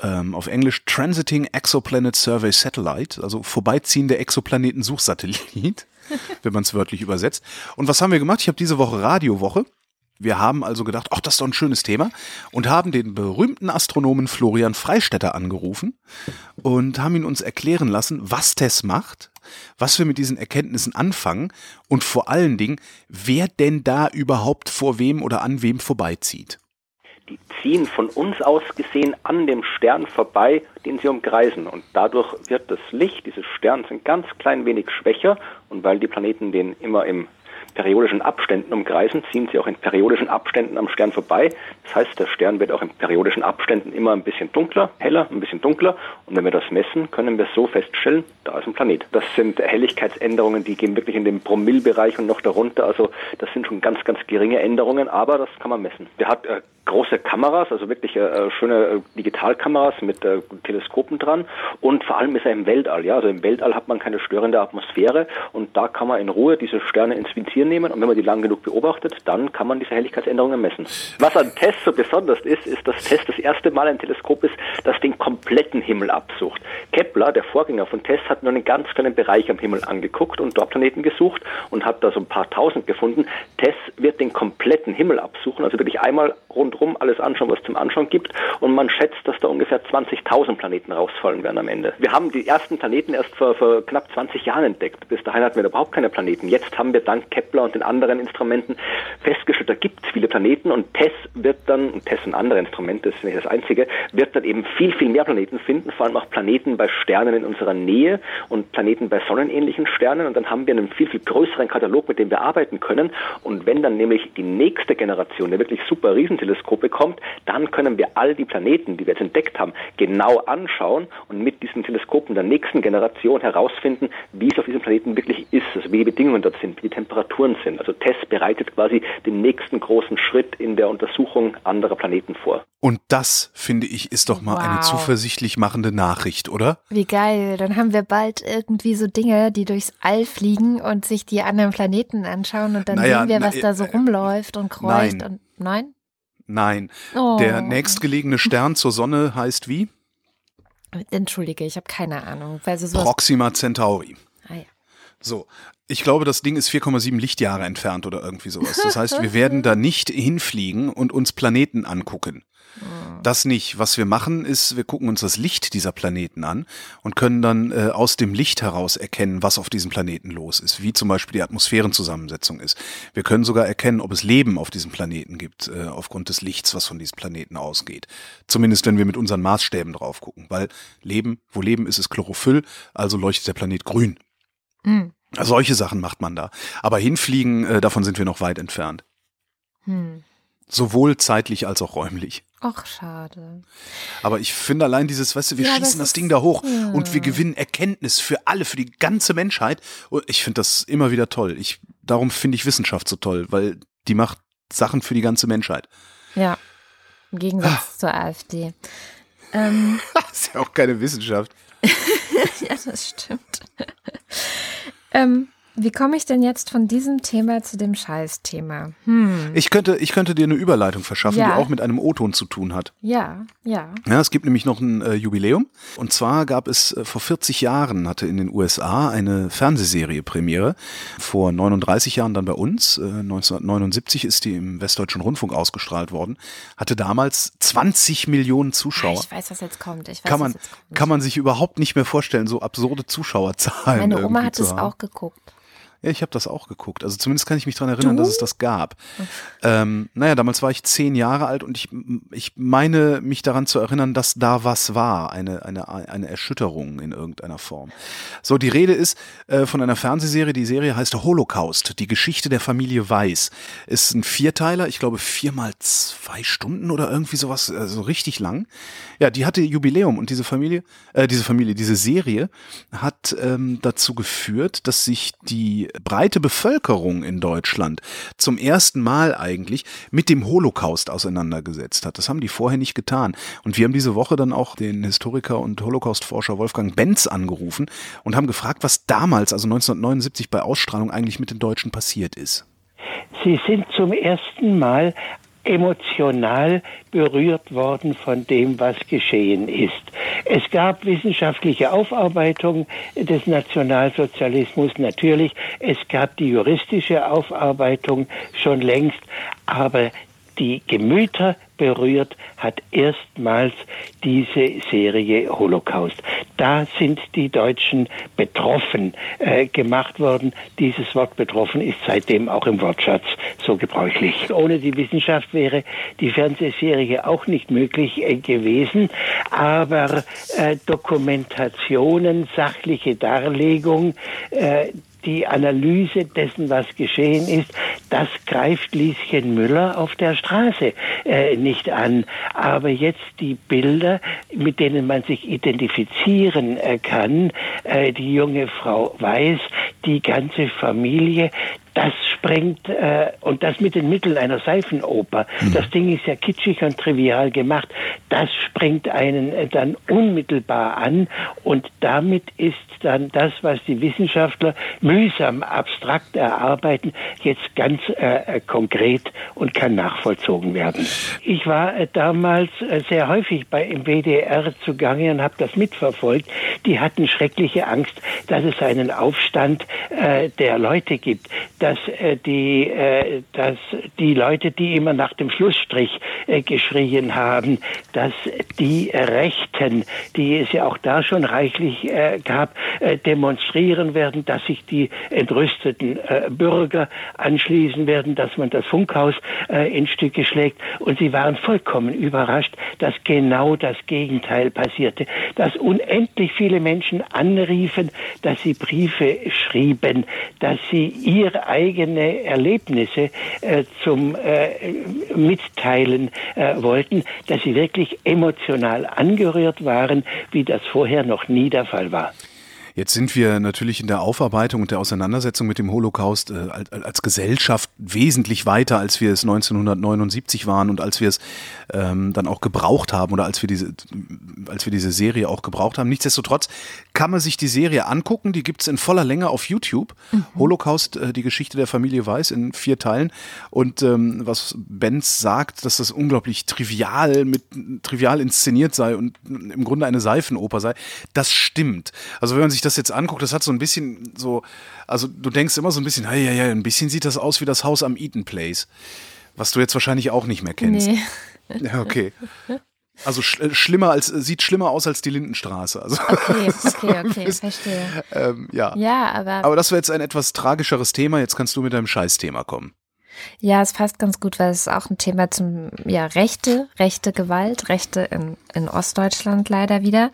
Ähm, auf Englisch Transiting Exoplanet Survey Satellite, also vorbeiziehende Exoplaneten-Suchsatellit, wenn man es wörtlich übersetzt. Und was haben wir gemacht? Ich habe diese Woche Radiowoche wir haben also gedacht, ach, das ist doch ein schönes Thema und haben den berühmten Astronomen Florian Freistetter angerufen und haben ihn uns erklären lassen, was TESS macht, was wir mit diesen Erkenntnissen anfangen und vor allen Dingen, wer denn da überhaupt vor wem oder an wem vorbeizieht. Die ziehen von uns aus gesehen an dem Stern vorbei, den sie umkreisen. Und dadurch wird das Licht dieses Sterns ein ganz klein wenig schwächer. Und weil die Planeten den immer im periodischen Abständen umkreisen, ziehen sie auch in periodischen Abständen am Stern vorbei. Das heißt, der Stern wird auch in periodischen Abständen immer ein bisschen dunkler, heller, ein bisschen dunkler. Und wenn wir das messen, können wir so feststellen, da ist ein Planet. Das sind Helligkeitsänderungen, die gehen wirklich in den Promillbereich und noch darunter. Also das sind schon ganz, ganz geringe Änderungen, aber das kann man messen. Der hat äh, große Kameras, also wirklich äh, schöne äh, Digitalkameras mit äh, Teleskopen dran und vor allem ist er im Weltall. Ja, also im Weltall hat man keine störende Atmosphäre und da kann man in Ruhe diese Sterne ins Visier nehmen und wenn man die lang genug beobachtet, dann kann man diese Helligkeitsänderungen messen. Was an Tess so besonders ist, ist, dass Tess das erste Mal ein Teleskop ist, das den kompletten Himmel absucht. Kepler, der Vorgänger von Tess, hat nur einen ganz kleinen Bereich am Himmel angeguckt und dort Planeten gesucht und hat da so ein paar tausend gefunden. Tess wird den kompletten Himmel absuchen, also wirklich einmal rundrum alles anschauen, was es zum Anschauen gibt und man schätzt, dass da ungefähr 20.000 Planeten rausfallen werden am Ende. Wir haben die ersten Planeten erst vor, vor knapp 20 Jahren entdeckt. Bis dahin hatten wir überhaupt keine Planeten. Jetzt haben wir dank Kepler und den anderen Instrumenten festgestellt, da gibt es viele Planeten und TESS wird dann, und TESS und andere Instrumente, das ist nicht das einzige, wird dann eben viel, viel mehr Planeten finden, vor allem auch Planeten bei Sternen in unserer Nähe und Planeten bei sonnenähnlichen Sternen. Und dann haben wir einen viel, viel größeren Katalog, mit dem wir arbeiten können. Und wenn dann nämlich die nächste Generation der wirklich super Riesenteleskope kommt, dann können wir all die Planeten, die wir jetzt entdeckt haben, genau anschauen und mit diesen Teleskopen der nächsten Generation herausfinden, wie es auf diesem Planeten wirklich ist, also wie die Bedingungen dort sind, wie die Temperaturen sind. Also TESS bereitet quasi den nächsten großen Schritt in der Untersuchung anderer Planeten vor. Und das, finde ich, ist doch mal wow. eine zuversichtlich machende Nachricht, oder? Wie geil. Dann haben wir bald irgendwie so Dinge, die durchs All fliegen und sich die anderen Planeten anschauen und dann naja, sehen wir, was na, da so äh, rumläuft und kreucht nein. und nein? Nein. Oh. Der nächstgelegene Stern zur Sonne heißt wie? Entschuldige, ich habe keine Ahnung. Weil so Proxima Centauri. Ah ja. So, ich glaube, das Ding ist 4,7 Lichtjahre entfernt oder irgendwie sowas. Das heißt, wir werden da nicht hinfliegen und uns Planeten angucken. Ah. Das nicht. Was wir machen, ist, wir gucken uns das Licht dieser Planeten an und können dann äh, aus dem Licht heraus erkennen, was auf diesem Planeten los ist, wie zum Beispiel die Atmosphärenzusammensetzung ist. Wir können sogar erkennen, ob es Leben auf diesem Planeten gibt, äh, aufgrund des Lichts, was von diesem Planeten ausgeht. Zumindest wenn wir mit unseren Maßstäben drauf gucken, weil Leben, wo Leben ist, ist Chlorophyll, also leuchtet der Planet grün. Mhm. Solche Sachen macht man da. Aber hinfliegen, äh, davon sind wir noch weit entfernt. Hm. Sowohl zeitlich als auch räumlich. Ach, schade. Aber ich finde allein dieses, weißt du, wir ja, schießen das, das Ding da hoch ja. und wir gewinnen Erkenntnis für alle, für die ganze Menschheit. Und ich finde das immer wieder toll. Ich, darum finde ich Wissenschaft so toll, weil die macht Sachen für die ganze Menschheit. Ja. Im Gegensatz ah. zur AfD. Ähm. das ist ja auch keine Wissenschaft. ja, das stimmt. ähm, wie komme ich denn jetzt von diesem Thema zu dem Scheißthema? Hm. Ich könnte, ich könnte dir eine Überleitung verschaffen, ja. die auch mit einem O-Ton zu tun hat. Ja, ja. Ja, es gibt nämlich noch ein äh, Jubiläum. Und zwar gab es äh, vor 40 Jahren hatte in den USA eine Fernsehserie Premiere. Vor 39 Jahren dann bei uns. Äh, 1979 ist die im Westdeutschen Rundfunk ausgestrahlt worden. Hatte damals 20 Millionen Zuschauer. Ich weiß, was jetzt kommt. Ich weiß, kann man, kann man sich überhaupt nicht mehr vorstellen, so absurde Zuschauerzahlen. Meine Oma hat es auch geguckt. Ja, ich habe das auch geguckt. Also zumindest kann ich mich daran erinnern, du? dass es das gab. Ähm, naja, damals war ich zehn Jahre alt und ich, ich meine mich daran zu erinnern, dass da was war, eine, eine, eine Erschütterung in irgendeiner Form. So, die Rede ist äh, von einer Fernsehserie, die Serie heißt Holocaust, die Geschichte der Familie Weiß. Ist ein Vierteiler, ich glaube viermal zwei Stunden oder irgendwie sowas, also richtig lang. Ja, die hatte Jubiläum und diese Familie, äh, diese Familie, diese Serie hat ähm, dazu geführt, dass sich die breite Bevölkerung in Deutschland zum ersten Mal eigentlich mit dem Holocaust auseinandergesetzt hat. Das haben die vorher nicht getan. Und wir haben diese Woche dann auch den Historiker und Holocaustforscher Wolfgang Benz angerufen und haben gefragt, was damals, also 1979 bei Ausstrahlung eigentlich mit den Deutschen passiert ist. Sie sind zum ersten Mal emotional berührt worden von dem, was geschehen ist. Es gab wissenschaftliche Aufarbeitung des Nationalsozialismus natürlich, es gab die juristische Aufarbeitung schon längst, aber die Gemüter berührt hat erstmals diese Serie Holocaust. Da sind die Deutschen betroffen äh, gemacht worden. Dieses Wort betroffen ist seitdem auch im Wortschatz so gebräuchlich. Ohne die Wissenschaft wäre die Fernsehserie auch nicht möglich äh, gewesen, aber äh, Dokumentationen, sachliche Darlegung, äh, die Analyse dessen, was geschehen ist, das greift Lieschen Müller auf der Straße äh, nicht an. Aber jetzt die Bilder, mit denen man sich identifizieren äh, kann, äh, die junge Frau weiß, die ganze Familie, das sprengt, äh, und das mit den Mitteln einer Seifenoper, mhm. das Ding ist ja kitschig und trivial gemacht, das sprengt einen äh, dann unmittelbar an und damit ist dann das, was die Wissenschaftler mühsam abstrakt erarbeiten, jetzt ganz äh, äh konkret und kann nachvollzogen werden. Ich war äh, damals äh, sehr häufig bei im WDR zugange und habe das mitverfolgt. Die hatten schreckliche Angst, dass es einen Aufstand äh, der Leute gibt, dass äh, die, äh, dass die Leute, die immer nach dem Schlussstrich äh, geschrien haben, dass die Rechten, die es ja auch da schon reichlich äh, gab, äh, demonstrieren werden, dass sich die entrüsteten äh, Bürger anschließen werden, dass man das Funkhaus äh, in Stücke schlägt. Und sie waren vollkommen überrascht, dass genau das Gegenteil passierte, dass unendlich viele Menschen anriefen, dass sie Briefe schrieben, dass sie ihr eigene Erlebnisse äh, zum äh, Mitteilen äh, wollten, dass sie wirklich emotional angerührt waren, wie das vorher noch nie der Fall war. Jetzt sind wir natürlich in der Aufarbeitung und der Auseinandersetzung mit dem Holocaust äh, als, Gesellschaft wesentlich weiter, als wir es 1979 waren und als wir es ähm, dann auch gebraucht haben oder als wir diese, als wir diese Serie auch gebraucht haben. Nichtsdestotrotz kann man sich die Serie angucken. Die gibt es in voller Länge auf YouTube. Mhm. Holocaust, äh, die Geschichte der Familie Weiß in vier Teilen. Und ähm, was Benz sagt, dass das unglaublich trivial mit trivial inszeniert sei und im Grunde eine Seifenoper sei, das stimmt. Also wenn man sich das jetzt anguckt, das hat so ein bisschen so, also du denkst immer so ein bisschen, ja, ja, ja, ein bisschen sieht das aus wie das Haus am Eaton Place. Was du jetzt wahrscheinlich auch nicht mehr kennst. Nee. Ja, okay. Also sch äh, schlimmer als sieht schlimmer aus als die Lindenstraße. Also, okay, okay, okay, verstehe. Ähm, ja. ja, aber. Aber das wäre jetzt ein etwas tragischeres Thema. Jetzt kannst du mit deinem Scheißthema kommen. Ja, es passt ganz gut, weil es ist auch ein Thema zum, ja, Rechte, rechte Gewalt, Rechte in, in Ostdeutschland leider wieder.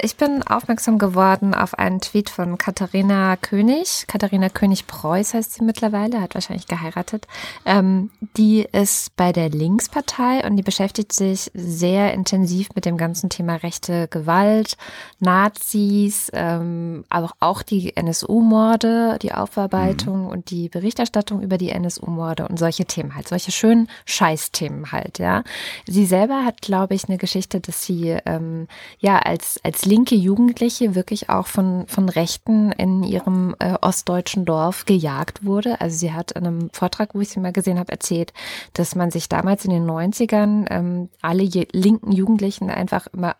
Ich bin aufmerksam geworden auf einen Tweet von Katharina König. Katharina König-Preuß heißt sie mittlerweile, hat wahrscheinlich geheiratet. Ähm, die ist bei der Linkspartei und die beschäftigt sich sehr intensiv mit dem ganzen Thema rechte Gewalt, Nazis, ähm, aber auch die NSU-Morde, die Aufarbeitung mhm. und die Berichterstattung über die NSU-Morde und solche Themen halt, solche schönen Scheißthemen halt, ja. Sie selber hat, glaube ich, eine Geschichte, dass sie ähm, ja als, als linke Jugendliche wirklich auch von, von Rechten in ihrem äh, ostdeutschen Dorf gejagt wurde. Also sie hat in einem Vortrag, wo ich sie mal gesehen habe, erzählt, dass man sich damals in den 90ern ähm, alle linken Jugendlichen einfach immer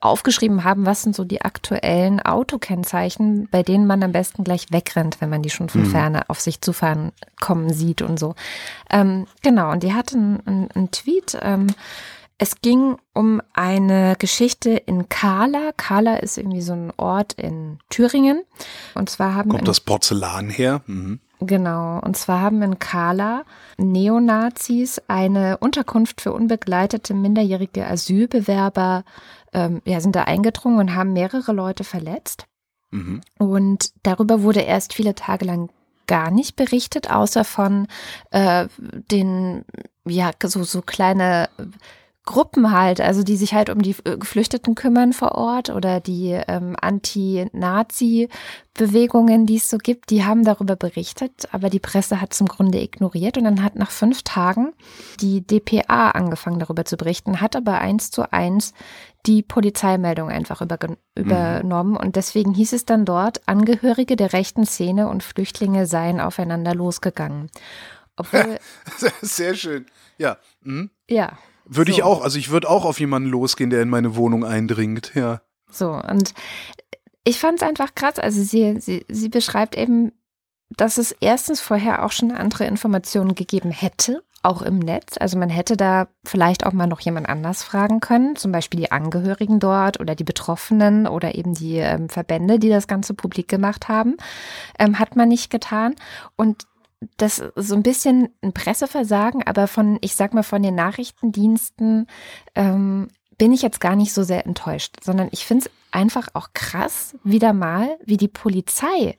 aufgeschrieben haben, was sind so die aktuellen Autokennzeichen, bei denen man am besten gleich wegrennt, wenn man die schon von mhm. ferne auf sich zufahren kommen sieht und so. Ähm, genau, und die hat einen, einen Tweet, ähm, es ging um eine Geschichte in Kala. Kala ist irgendwie so ein Ort in Thüringen. Und zwar haben kommt das Porzellan her. Mhm. Genau. Und zwar haben in Kala Neonazis eine Unterkunft für unbegleitete minderjährige Asylbewerber ähm, ja, sind da eingedrungen und haben mehrere Leute verletzt. Mhm. Und darüber wurde erst viele Tage lang gar nicht berichtet, außer von äh, den, ja, so, so kleine Gruppen halt, also die sich halt um die äh, Geflüchteten kümmern vor Ort oder die ähm, Anti-Nazi-Bewegungen, die es so gibt, die haben darüber berichtet, aber die Presse hat zum Grunde ignoriert und dann hat nach fünf Tagen die DPA angefangen darüber zu berichten, hat aber eins zu eins die Polizeimeldung einfach über, übernommen mhm. und deswegen hieß es dann dort, Angehörige der rechten Szene und Flüchtlinge seien aufeinander losgegangen. Obwohl, Sehr schön. Ja. Mhm. Ja. Würde so. ich auch, also ich würde auch auf jemanden losgehen, der in meine Wohnung eindringt, ja. So, und ich fand es einfach krass. Also sie, sie, sie beschreibt eben, dass es erstens vorher auch schon andere Informationen gegeben hätte, auch im Netz. Also man hätte da vielleicht auch mal noch jemand anders fragen können, zum Beispiel die Angehörigen dort oder die Betroffenen oder eben die ähm, Verbände, die das Ganze publik gemacht haben. Ähm, hat man nicht getan. Und das so ein bisschen ein Presseversagen, aber von, ich sag mal, von den Nachrichtendiensten ähm, bin ich jetzt gar nicht so sehr enttäuscht, sondern ich finde es einfach auch krass, wieder mal, wie die Polizei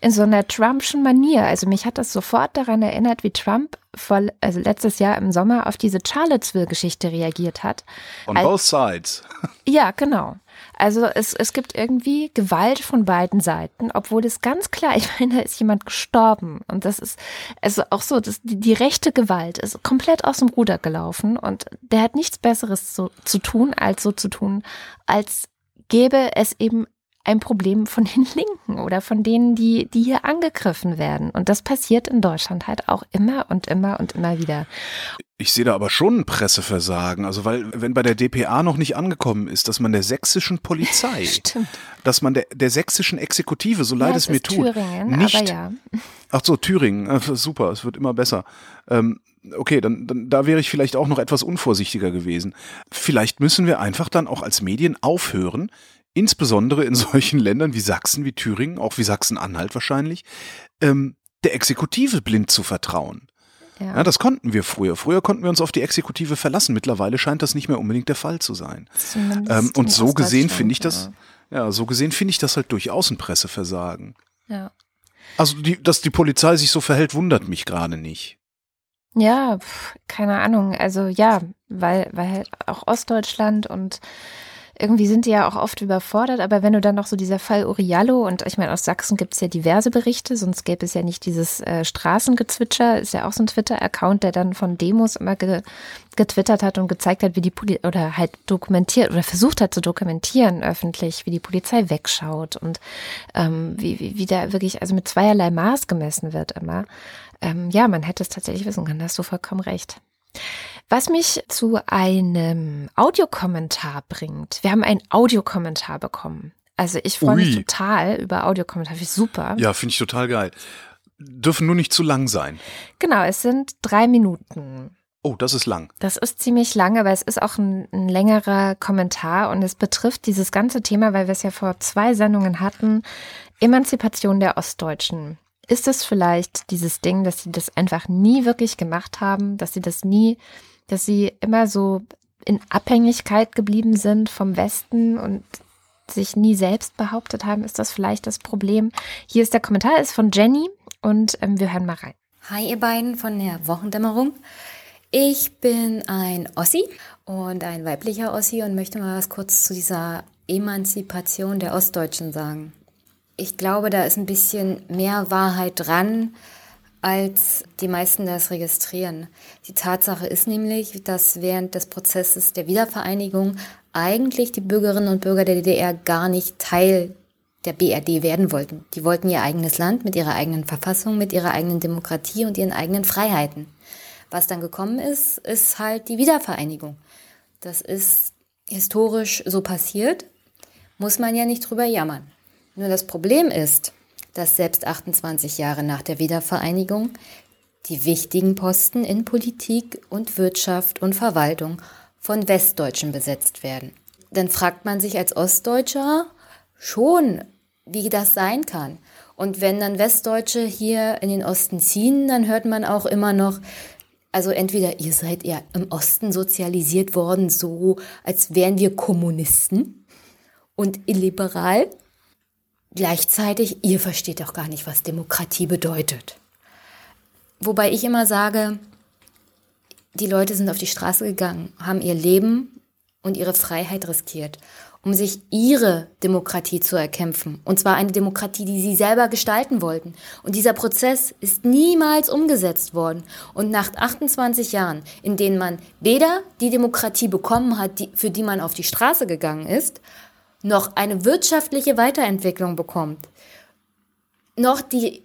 in so einer Trumpschen Manier. Also mich hat das sofort daran erinnert, wie Trump vor, also letztes Jahr im Sommer auf diese Charlottesville-Geschichte reagiert hat. On Als, both sides. Ja, genau. Also es, es gibt irgendwie Gewalt von beiden Seiten, obwohl es ganz klar, ich meine, da ist jemand gestorben. Und das ist also auch so, dass die, die rechte Gewalt ist komplett aus dem Ruder gelaufen und der hat nichts Besseres zu, zu tun, als so zu tun, als gäbe es eben ein Problem von den Linken oder von denen, die, die hier angegriffen werden. Und das passiert in Deutschland halt auch immer und immer und immer wieder. Ich sehe da aber schon ein Presseversagen. Also, weil, wenn bei der DPA noch nicht angekommen ist, dass man der sächsischen Polizei, Stimmt. dass man der, der sächsischen Exekutive, so leid ja, es mir tut, Thüringen, nicht. Ja. Ach so, Thüringen, äh, super, es wird immer besser. Ähm, okay, dann, dann da wäre ich vielleicht auch noch etwas unvorsichtiger gewesen. Vielleicht müssen wir einfach dann auch als Medien aufhören, insbesondere in solchen Ländern wie Sachsen, wie Thüringen, auch wie Sachsen-Anhalt wahrscheinlich, ähm, der Exekutive blind zu vertrauen. Ja. ja. das konnten wir früher. Früher konnten wir uns auf die Exekutive verlassen. Mittlerweile scheint das nicht mehr unbedingt der Fall zu sein. Ähm, und so gesehen finde ich das, ja. ja, so gesehen finde ich das halt durchaus ein Presseversagen. Ja. Also, die, dass die Polizei sich so verhält, wundert mich gerade nicht. Ja, pf, keine Ahnung. Also ja, weil, weil halt auch Ostdeutschland und irgendwie sind die ja auch oft überfordert, aber wenn du dann noch so dieser Fall Uriallo und ich meine, aus Sachsen gibt es ja diverse Berichte, sonst gäbe es ja nicht dieses äh, Straßengezwitscher, ist ja auch so ein Twitter-Account, der dann von Demos immer ge getwittert hat und gezeigt hat, wie die Polizei oder halt dokumentiert oder versucht hat zu dokumentieren öffentlich, wie die Polizei wegschaut und ähm, wie, wie, wie da wirklich, also mit zweierlei Maß gemessen wird immer. Ähm, ja, man hätte es tatsächlich wissen können, da hast du vollkommen recht. Was mich zu einem Audiokommentar bringt. Wir haben einen Audiokommentar bekommen. Also ich freue mich total über Audiokommentare. Finde ich super. Ja, finde ich total geil. Dürfen nur nicht zu lang sein. Genau, es sind drei Minuten. Oh, das ist lang. Das ist ziemlich lang, aber es ist auch ein, ein, längerer Kommentar und es betrifft dieses ganze Thema, weil wir es ja vor zwei Sendungen hatten, Emanzipation der Ostdeutschen. Ist es vielleicht dieses Ding, dass sie das einfach nie wirklich gemacht haben, dass sie das nie dass sie immer so in Abhängigkeit geblieben sind vom Westen und sich nie selbst behauptet haben, ist das vielleicht das Problem. Hier ist der Kommentar, ist von Jenny und ähm, wir hören mal rein. Hi ihr beiden von der Wochendämmerung. Ich bin ein Ossi und ein weiblicher Ossi und möchte mal was kurz zu dieser Emanzipation der Ostdeutschen sagen. Ich glaube, da ist ein bisschen mehr Wahrheit dran, als die meisten das registrieren. Die Tatsache ist nämlich, dass während des Prozesses der Wiedervereinigung eigentlich die Bürgerinnen und Bürger der DDR gar nicht Teil der BRD werden wollten. Die wollten ihr eigenes Land mit ihrer eigenen Verfassung, mit ihrer eigenen Demokratie und ihren eigenen Freiheiten. Was dann gekommen ist, ist halt die Wiedervereinigung. Das ist historisch so passiert, muss man ja nicht drüber jammern. Nur das Problem ist, dass selbst 28 Jahre nach der Wiedervereinigung die wichtigen Posten in Politik und Wirtschaft und Verwaltung von Westdeutschen besetzt werden. Dann fragt man sich als Ostdeutscher schon, wie das sein kann. Und wenn dann Westdeutsche hier in den Osten ziehen, dann hört man auch immer noch, also entweder ihr seid ja im Osten sozialisiert worden, so als wären wir Kommunisten und illiberal, Gleichzeitig, ihr versteht doch gar nicht, was Demokratie bedeutet. Wobei ich immer sage, die Leute sind auf die Straße gegangen, haben ihr Leben und ihre Freiheit riskiert, um sich ihre Demokratie zu erkämpfen. Und zwar eine Demokratie, die sie selber gestalten wollten. Und dieser Prozess ist niemals umgesetzt worden. Und nach 28 Jahren, in denen man weder die Demokratie bekommen hat, die, für die man auf die Straße gegangen ist, noch eine wirtschaftliche Weiterentwicklung bekommt, noch die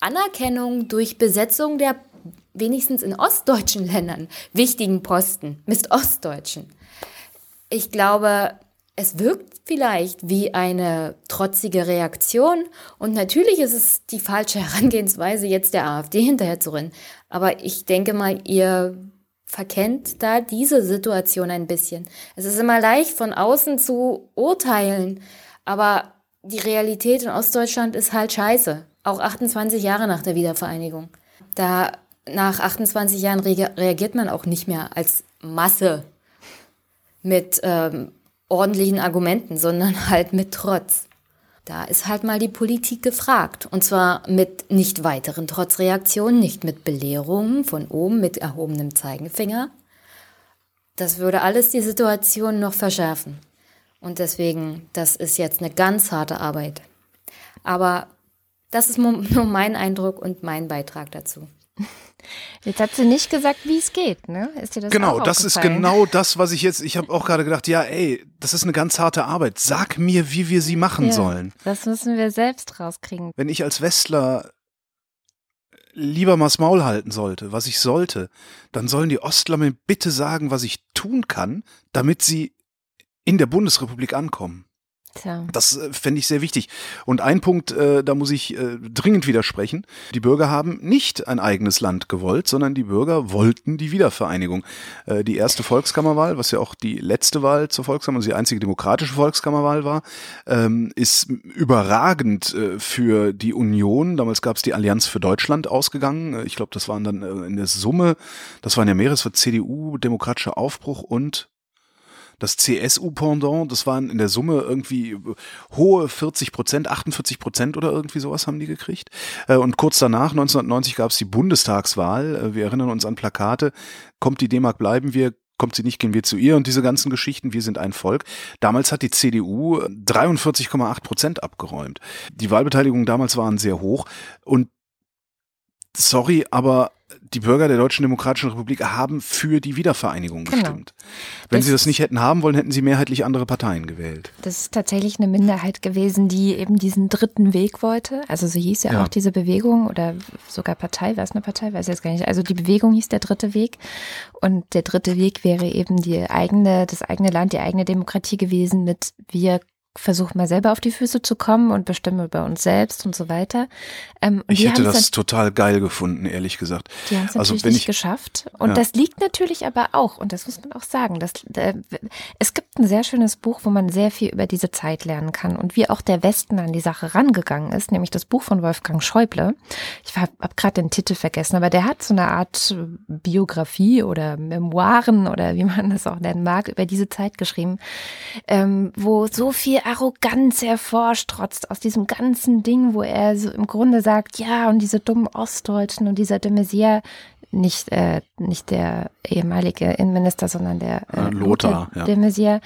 Anerkennung durch Besetzung der wenigstens in ostdeutschen Ländern wichtigen Posten mit Ostdeutschen. Ich glaube, es wirkt vielleicht wie eine trotzige Reaktion und natürlich ist es die falsche Herangehensweise, jetzt der AfD hinterher zu rennen. Aber ich denke mal, ihr verkennt da diese Situation ein bisschen. Es ist immer leicht von außen zu urteilen, aber die Realität in Ostdeutschland ist halt scheiße. Auch 28 Jahre nach der Wiedervereinigung. Da nach 28 Jahren reagiert man auch nicht mehr als Masse mit ähm, ordentlichen Argumenten, sondern halt mit Trotz. Da ist halt mal die Politik gefragt. Und zwar mit nicht weiteren Trotzreaktionen, nicht mit Belehrungen von oben, mit erhobenem Zeigefinger. Das würde alles die Situation noch verschärfen. Und deswegen, das ist jetzt eine ganz harte Arbeit. Aber das ist nur mein Eindruck und mein Beitrag dazu. Jetzt hat sie nicht gesagt, wie es geht, ne? Ist dir das Genau, das ist genau das, was ich jetzt, ich habe auch gerade gedacht, ja, ey, das ist eine ganz harte Arbeit. Sag mir, wie wir sie machen ja, sollen. Das müssen wir selbst rauskriegen. Wenn ich als Westler lieber mal das Maul halten sollte, was ich sollte, dann sollen die Ostler mir bitte sagen, was ich tun kann, damit sie in der Bundesrepublik ankommen. Tja. Das äh, fände ich sehr wichtig. Und ein Punkt, äh, da muss ich äh, dringend widersprechen. Die Bürger haben nicht ein eigenes Land gewollt, sondern die Bürger wollten die Wiedervereinigung. Äh, die erste Volkskammerwahl, was ja auch die letzte Wahl zur Volkskammer, also die einzige demokratische Volkskammerwahl war, ähm, ist überragend äh, für die Union. Damals gab es die Allianz für Deutschland ausgegangen. Ich glaube, das waren dann in der Summe, das waren ja mehrere, es war CDU, Demokratischer Aufbruch und das CSU-Pendant, das waren in der Summe irgendwie hohe 40 Prozent, 48 Prozent oder irgendwie sowas haben die gekriegt. Äh, und kurz danach, 1990, gab es die Bundestagswahl. Äh, wir erinnern uns an Plakate. Kommt die D-Mark, bleiben wir, kommt sie nicht, gehen wir zu ihr und diese ganzen Geschichten, wir sind ein Volk. Damals hat die CDU 43,8 Prozent abgeräumt. Die Wahlbeteiligung damals waren sehr hoch und sorry, aber die Bürger der Deutschen Demokratischen Republik haben für die Wiedervereinigung genau. gestimmt. Wenn das sie das nicht hätten haben wollen, hätten sie mehrheitlich andere Parteien gewählt. Das ist tatsächlich eine Minderheit gewesen, die eben diesen dritten Weg wollte. Also so hieß ja, ja. auch diese Bewegung oder sogar Partei, war es eine Partei, weiß ich jetzt gar nicht. Also die Bewegung hieß der dritte Weg. Und der dritte Weg wäre eben die eigene, das eigene Land, die eigene Demokratie gewesen mit wir versuchen mal selber auf die Füße zu kommen und bestimmen über uns selbst und so weiter. Ähm, ich hätte das total geil gefunden, ehrlich gesagt. Die haben es also, natürlich nicht ich, geschafft. Und ja. das liegt natürlich aber auch, und das muss man auch sagen, dass, äh, es gibt ein sehr schönes Buch, wo man sehr viel über diese Zeit lernen kann und wie auch der Westen an die Sache rangegangen ist, nämlich das Buch von Wolfgang Schäuble. Ich habe hab gerade den Titel vergessen, aber der hat so eine Art Biografie oder Memoiren oder wie man das auch nennen mag, über diese Zeit geschrieben, ähm, wo so viel Arroganz hervorstrotzt aus diesem ganzen Ding, wo er so im Grunde sagt, ja, und diese dummen Ostdeutschen und dieser de Maizière, nicht, äh, nicht der ehemalige Innenminister, sondern der äh, Lothar, ja. de Maizière,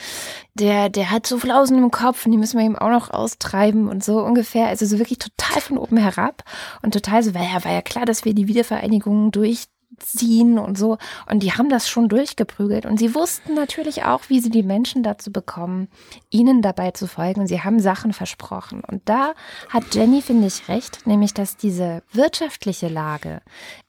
der, der hat so Flausen im Kopf und die müssen wir ihm auch noch austreiben und so ungefähr. Also so wirklich total von oben herab und total so, weil ja, war ja klar, dass wir die Wiedervereinigung durch ziehen und so. Und die haben das schon durchgeprügelt. Und sie wussten natürlich auch, wie sie die Menschen dazu bekommen, ihnen dabei zu folgen. Sie haben Sachen versprochen. Und da hat Jenny, finde ich, recht, nämlich, dass diese wirtschaftliche Lage,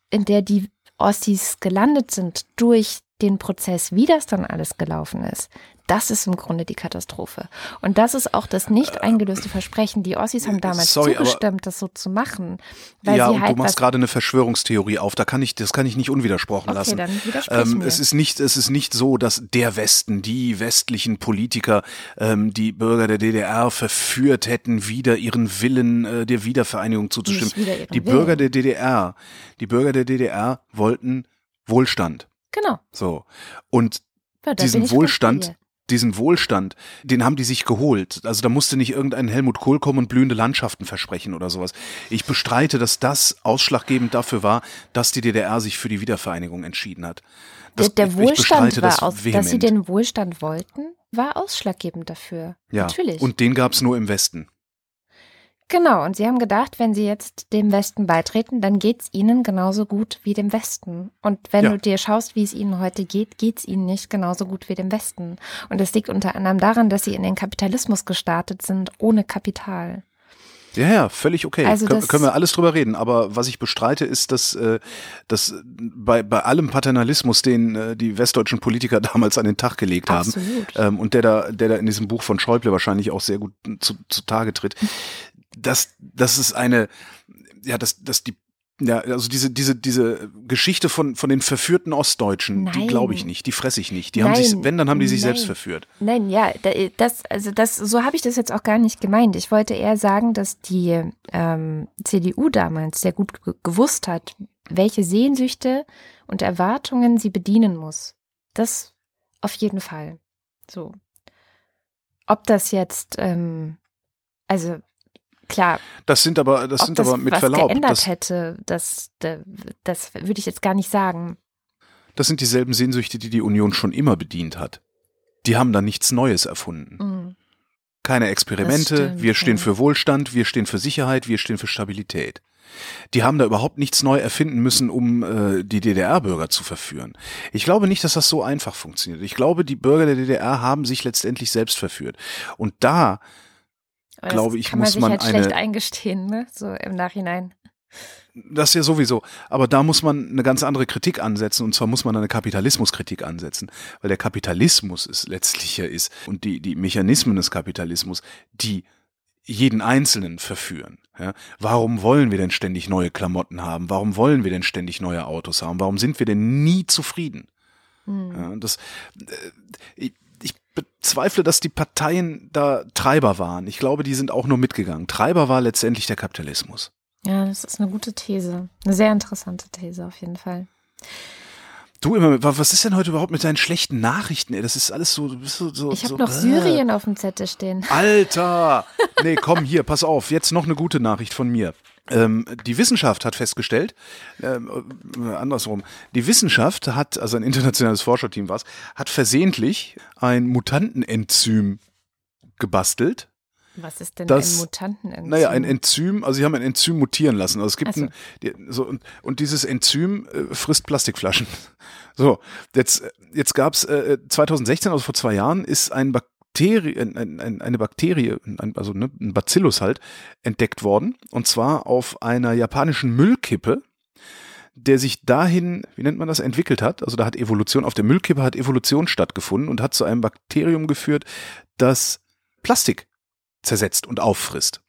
in der die Ossis gelandet sind durch den Prozess, wie das dann alles gelaufen ist, das ist im Grunde die Katastrophe. Und das ist auch das nicht eingelöste Versprechen. Die Ossis haben damals Sorry, zugestimmt, das so zu machen. Weil ja, sie halt du machst gerade eine Verschwörungstheorie auf. Da kann ich, das kann ich nicht unwidersprochen okay, lassen. Dann ähm, es ist nicht, es ist nicht so, dass der Westen, die westlichen Politiker, ähm, die Bürger der DDR verführt hätten, wieder ihren Willen äh, der Wiedervereinigung zuzustimmen. Die Bürger der DDR, die Bürger der DDR wollten Wohlstand. Genau. So. Und ja, diesen Wohlstand, diesen Wohlstand, den haben die sich geholt. Also da musste nicht irgendein Helmut Kohl kommen und blühende Landschaften versprechen oder sowas. Ich bestreite, dass das ausschlaggebend dafür war, dass die DDR sich für die Wiedervereinigung entschieden hat. Das, der, der Wohlstand war aus, vehement. dass sie den Wohlstand wollten, war ausschlaggebend dafür. Ja, Natürlich. Und den gab es nur im Westen. Genau, und sie haben gedacht, wenn sie jetzt dem Westen beitreten, dann geht's ihnen genauso gut wie dem Westen. Und wenn ja. du dir schaust, wie es ihnen heute geht, geht's ihnen nicht genauso gut wie dem Westen. Und es liegt unter anderem daran, dass sie in den Kapitalismus gestartet sind, ohne Kapital. Ja, ja, völlig okay. Also Kön können wir alles drüber reden. Aber was ich bestreite, ist, dass, äh, dass bei, bei allem Paternalismus, den äh, die westdeutschen Politiker damals an den Tag gelegt haben, ähm, und der da, der da in diesem Buch von Schäuble wahrscheinlich auch sehr gut zu, zutage tritt, dass, dass es eine, ja, dass, dass die ja, also diese, diese, diese Geschichte von, von den verführten Ostdeutschen, Nein. die glaube ich nicht, die fresse ich nicht. Die Nein. haben sich, wenn, dann haben die sich Nein. selbst verführt. Nein, ja, das, also das, so habe ich das jetzt auch gar nicht gemeint. Ich wollte eher sagen, dass die ähm, CDU damals sehr gut gewusst hat, welche Sehnsüchte und Erwartungen sie bedienen muss. Das auf jeden Fall. So. ob das jetzt, ähm, also klar. Das sind aber, das sind das aber mit was Verlaub. geändert Das, hätte, das, das, würde ich jetzt gar nicht sagen. das sind dieselben Sehnsüchte, die die Union schon immer bedient hat. Die haben da nichts Neues erfunden. Mhm. Keine Experimente, stimmt, wir stehen ja. für Wohlstand, wir stehen für Sicherheit, wir stehen für Stabilität. Die haben da überhaupt nichts neu erfinden müssen, um äh, die DDR-Bürger zu verführen. Ich glaube nicht, dass das so einfach funktioniert. Ich glaube, die Bürger der DDR haben sich letztendlich selbst verführt. Und da, Aber Glaube das ich, kann muss man man sich halt schlecht eine- eingestehen, ne? So im Nachhinein. das ja sowieso, aber da muss man eine ganz andere Kritik ansetzen und zwar muss man eine Kapitalismuskritik ansetzen, weil der Kapitalismus es letztlich ja ist und die, die Mechanismen des Kapitalismus, die jeden Einzelnen verführen. Ja? Warum wollen wir denn ständig neue Klamotten haben? Warum wollen wir denn ständig neue Autos haben? Warum sind wir denn nie zufrieden? Hm. Ja, das, äh, ich bezweifle, dass die Parteien da Treiber waren. Ich glaube, die sind auch nur mitgegangen. Treiber war letztendlich der Kapitalismus. Ja, das ist eine gute These. Eine sehr interessante These auf jeden Fall. Du immer, wa- was ist denn heute überhaupt mit deinen schlechten Nachrichten? Ey? Das ist alles so, du bist so, so Ich habe so, noch äh. Syrien auf dem Zettel stehen. Alter! Nee, komm hier, pass auf. Jetzt noch eine gute Nachricht von mir. Ähm, die Wissenschaft hat festgestellt, ähm, äh, andersrum, die Wissenschaft hat, also ein internationales Forscherteam war es, hat versehentlich ein Mutantenenzym gebastelt. Was ist denn Das- ein Mutantenenzym? Naja, ein Enzym, also sie haben ein Enzym mutieren lassen. Also es gibt so. ein, die, so, und, und dieses Enzym äh, frisst Plastikflaschen. So, jetzt, äh, jetzt gab es äh, 2016, also vor zwei Jahren, ist ein Bakterie, ein, ein, ein, eine Bakterie, also ne, ein Bacillus halt, entdeckt worden. Und zwar auf einer japanischen Müllkippe, der sich dahin, wie nennt man das, entwickelt hat. Also da hat Evolution, auf der Müllkippe hat Evolution stattgefunden und hat zu einem Bakterium geführt, das Plastik zersetzt und auffrisst.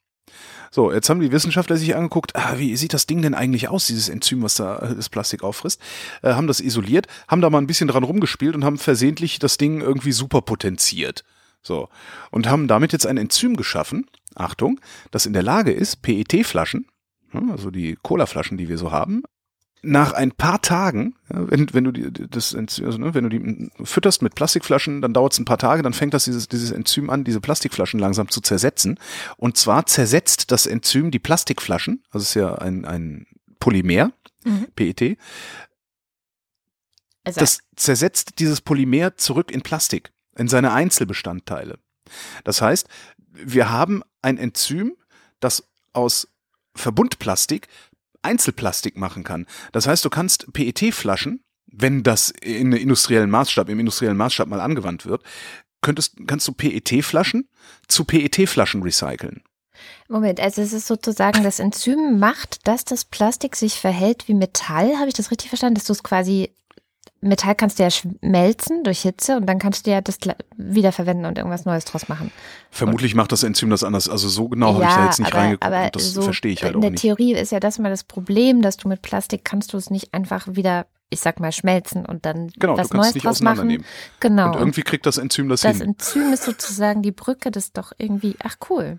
So, jetzt haben die Wissenschaftler sich angeguckt, ah, wie sieht das Ding denn eigentlich aus, dieses Enzym, was da äh, das Plastik auffrisst, äh, haben das isoliert, haben da mal ein bisschen dran rumgespielt und haben versehentlich das Ding irgendwie super potenziert. So, und haben damit jetzt ein Enzym geschaffen, Achtung, das in der Lage ist, PET-Flaschen, also die Cola-Flaschen, die wir so haben, nach ein paar Tagen, wenn, wenn du die, das Enzym, also, ne, wenn du die fütterst mit Plastikflaschen, dann dauert es ein paar Tage, dann fängt das dieses, dieses Enzym an, diese Plastikflaschen langsam zu zersetzen. Und zwar zersetzt das Enzym die Plastikflaschen, also es ist ja ein, ein Polymer, Mhm. PET, also, das zersetzt dieses Polymer zurück in Plastik, in seine Einzelbestandteile. Das heißt, wir haben ein Enzym, das aus Verbundplastik Einzelplastik machen kann. Das heißt, du kannst PET-Flaschen, wenn das in industriellen Maßstab, im industriellen Maßstab mal angewandt wird, könntest, kannst du PET-Flaschen zu PET-Flaschen recyceln. Moment, also es ist sozusagen, das Enzym macht, dass das Plastik sich verhält wie Metall. Habe ich das richtig verstanden? Dass du es quasi, Metall kannst du ja schmelzen durch Hitze und dann kannst du ja das wiederverwenden und irgendwas Neues draus machen. Vermutlich macht das Enzym das anders. Also so genau habe ich da jetzt nicht aber, reingeguckt. aber und das so verstehe ich halt in auch der nicht. Theorie ist ja das mal das Problem, dass du mit Plastik kannst du es nicht einfach wieder, ich sag mal, schmelzen und dann Genau, was du kannst Neues es nicht draus machen. auseinandernehmen. Genau. Und irgendwie kriegt das Enzym das, das hin. Enzym ist sozusagen die Brücke, das ist doch irgendwie, ach cool.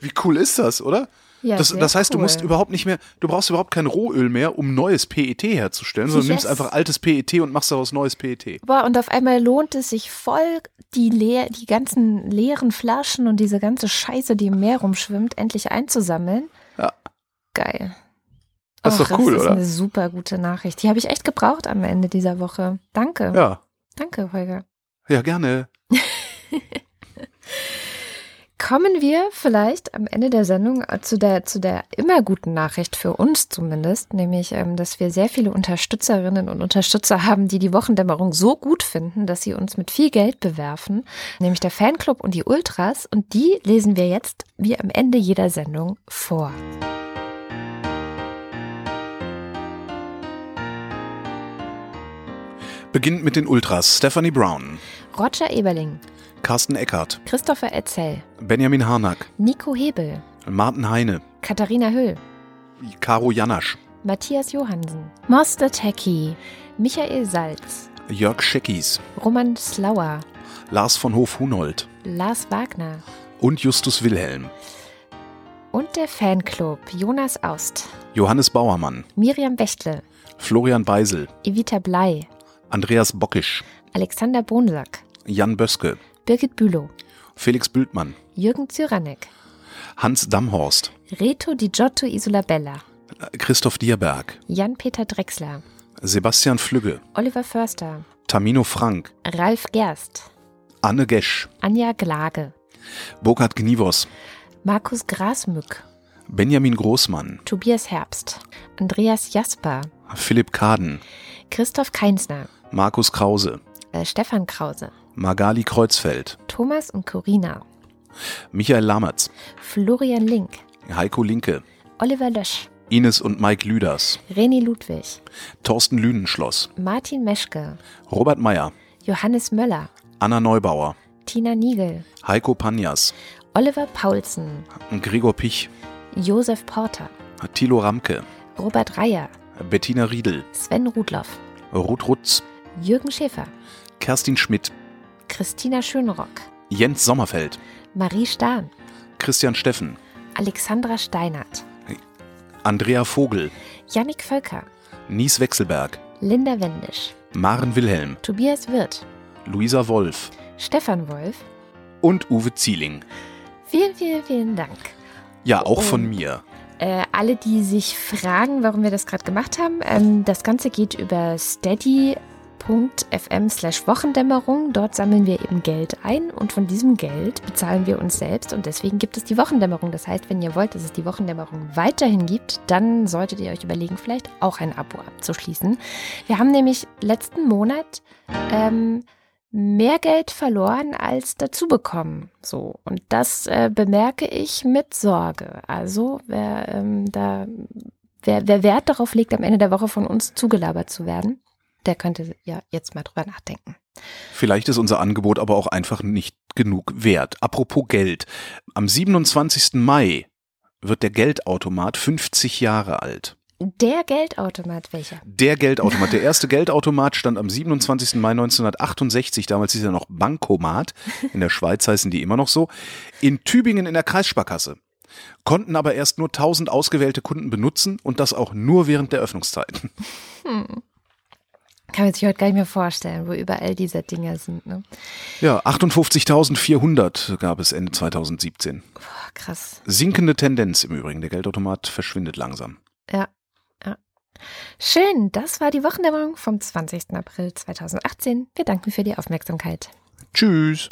Wie cool ist das, oder? Ja, das, das heißt, du cool. musst überhaupt nicht mehr, du brauchst überhaupt kein Rohöl mehr, um neues PET herzustellen, sondern du nimmst Yes. einfach altes PET und machst daraus neues PET. Boah, und auf einmal lohnt es sich voll, die, leer, die ganzen leeren Flaschen und diese ganze Scheiße, die im Meer rumschwimmt, endlich einzusammeln. Ja. Geil. Das ist Och, doch cool, Das ist oder? eine super gute Nachricht. Die habe ich echt gebraucht am Ende dieser Woche. Danke. Ja, Danke, Holger. ja, gerne. Kommen wir vielleicht am Ende der Sendung zu der, zu der immer guten Nachricht für uns zumindest, nämlich, ähm, dass wir sehr viele Unterstützerinnen und Unterstützer haben, die die Wochendämmerung so gut finden, dass sie uns mit viel Geld bewerfen, nämlich der Fanclub und die Ultras. Und die lesen wir jetzt wie am Ende jeder Sendung vor. Beginnt mit den Ultras. Stephanie Brown, Roger Eberling, Carsten Eckert, Christopher Etzel, Benjamin Harnack, Nico Hebel, Martin Heine, Katharina Höll, Caro Janasch, Matthias Johansen, Moster Techie, Michael Salz, Jörg Scheckis, Roman Slauer, Lars von Hof-Hunold. Lars Wagner. Und Justus Wilhelm, und der Fanclub. Jonas Aust, Johannes Bauermann, Miriam Bechtle, Florian Beisel, Evita Blei, Andreas Bockisch, Alexander Bonsack, Jan Böske, Birgit Bülow, Felix Bültmann, Jürgen Zyranek, Hans Damhorst, Reto Di Giotto Isolabella, Christoph Dierberg, Jan-Peter Drechsler, Sebastian Flügge, Oliver Förster, Tamino Frank, Ralf Gerst, Anne Gesch, Anja Glage, Burkhard Gnivos, Markus Grasmück, Benjamin Großmann, Tobias Herbst, Andreas Jasper, Philipp Kaden, Christoph Keinsner, Markus Krause, äh, Stefan Krause, Magali Kreuzfeld, Thomas und Corina, Michael Lamertz, Florian Link, Heiko Linke, Oliver Lösch, Ines und Mike Lüders, René Ludwig, Thorsten Lünenschloss, Martin Meschke, Robert Meyer, Johannes Möller, Anna Neubauer, Tina Niegel, Heiko Panjas, Oliver Paulsen, Gregor Pich, Josef Porter, Thilo Ramke, Robert Reyer, Bettina Riedel, Sven Rudloff, Ruth Rutz, Jürgen Schäfer, Kerstin Schmidt, Christina Schönrock, Jens Sommerfeld, Marie Stahn, Christian Steffen, Alexandra Steinert, Andrea Vogel, Jannik Völker, Nies Wechselberg, Linda Wendisch, Maren Wilhelm, Tobias Wirth, Luisa Wolf. Stefan Wolf. und Uwe Zieling. Vielen, vielen, vielen Dank. Ja, auch Und- von mir. Äh, alle, die sich fragen, warum wir das gerade gemacht haben, ähm, das Ganze geht über steady.fm slash Wochendämmerung. Dort sammeln wir eben Geld ein und von diesem Geld bezahlen wir uns selbst und deswegen gibt es die Wochendämmerung. Das heißt, wenn ihr wollt, dass es die Wochendämmerung weiterhin gibt, dann solltet ihr euch überlegen, vielleicht auch ein Abo abzuschließen. Wir haben nämlich letzten Monat ähm, mehr Geld verloren als dazu bekommen. So. Und das äh, bemerke ich mit Sorge. Also, wer ähm, da, wer, wer Wert darauf legt, am Ende der Woche von uns zugelabert zu werden, der könnte ja jetzt mal drüber nachdenken. Vielleicht ist unser Angebot aber auch einfach nicht genug wert. Apropos Geld. Am 27. Mai wird der Geldautomat 50 Jahre alt. Der Geldautomat, welcher? Der Geldautomat, der erste Geldautomat stand am 27. Mai 1968, damals hieß er noch Bankomat, in der Schweiz heißen die immer noch so, in Tübingen in der Kreissparkasse. Konnten aber erst nur 1000 ausgewählte Kunden benutzen und das auch nur während der Öffnungszeiten. Kann man sich heute gar nicht mehr vorstellen, wo überall diese Dinger sind. Ne? Ja, 58.400 gab es Ende 2017. Boah, krass. Sinkende Tendenz im Übrigen, der Geldautomat verschwindet langsam. Ja, ja. Schön, das war die Wochendämmerung vom 20. April 2018. Wir danken für die Aufmerksamkeit. Tschüss.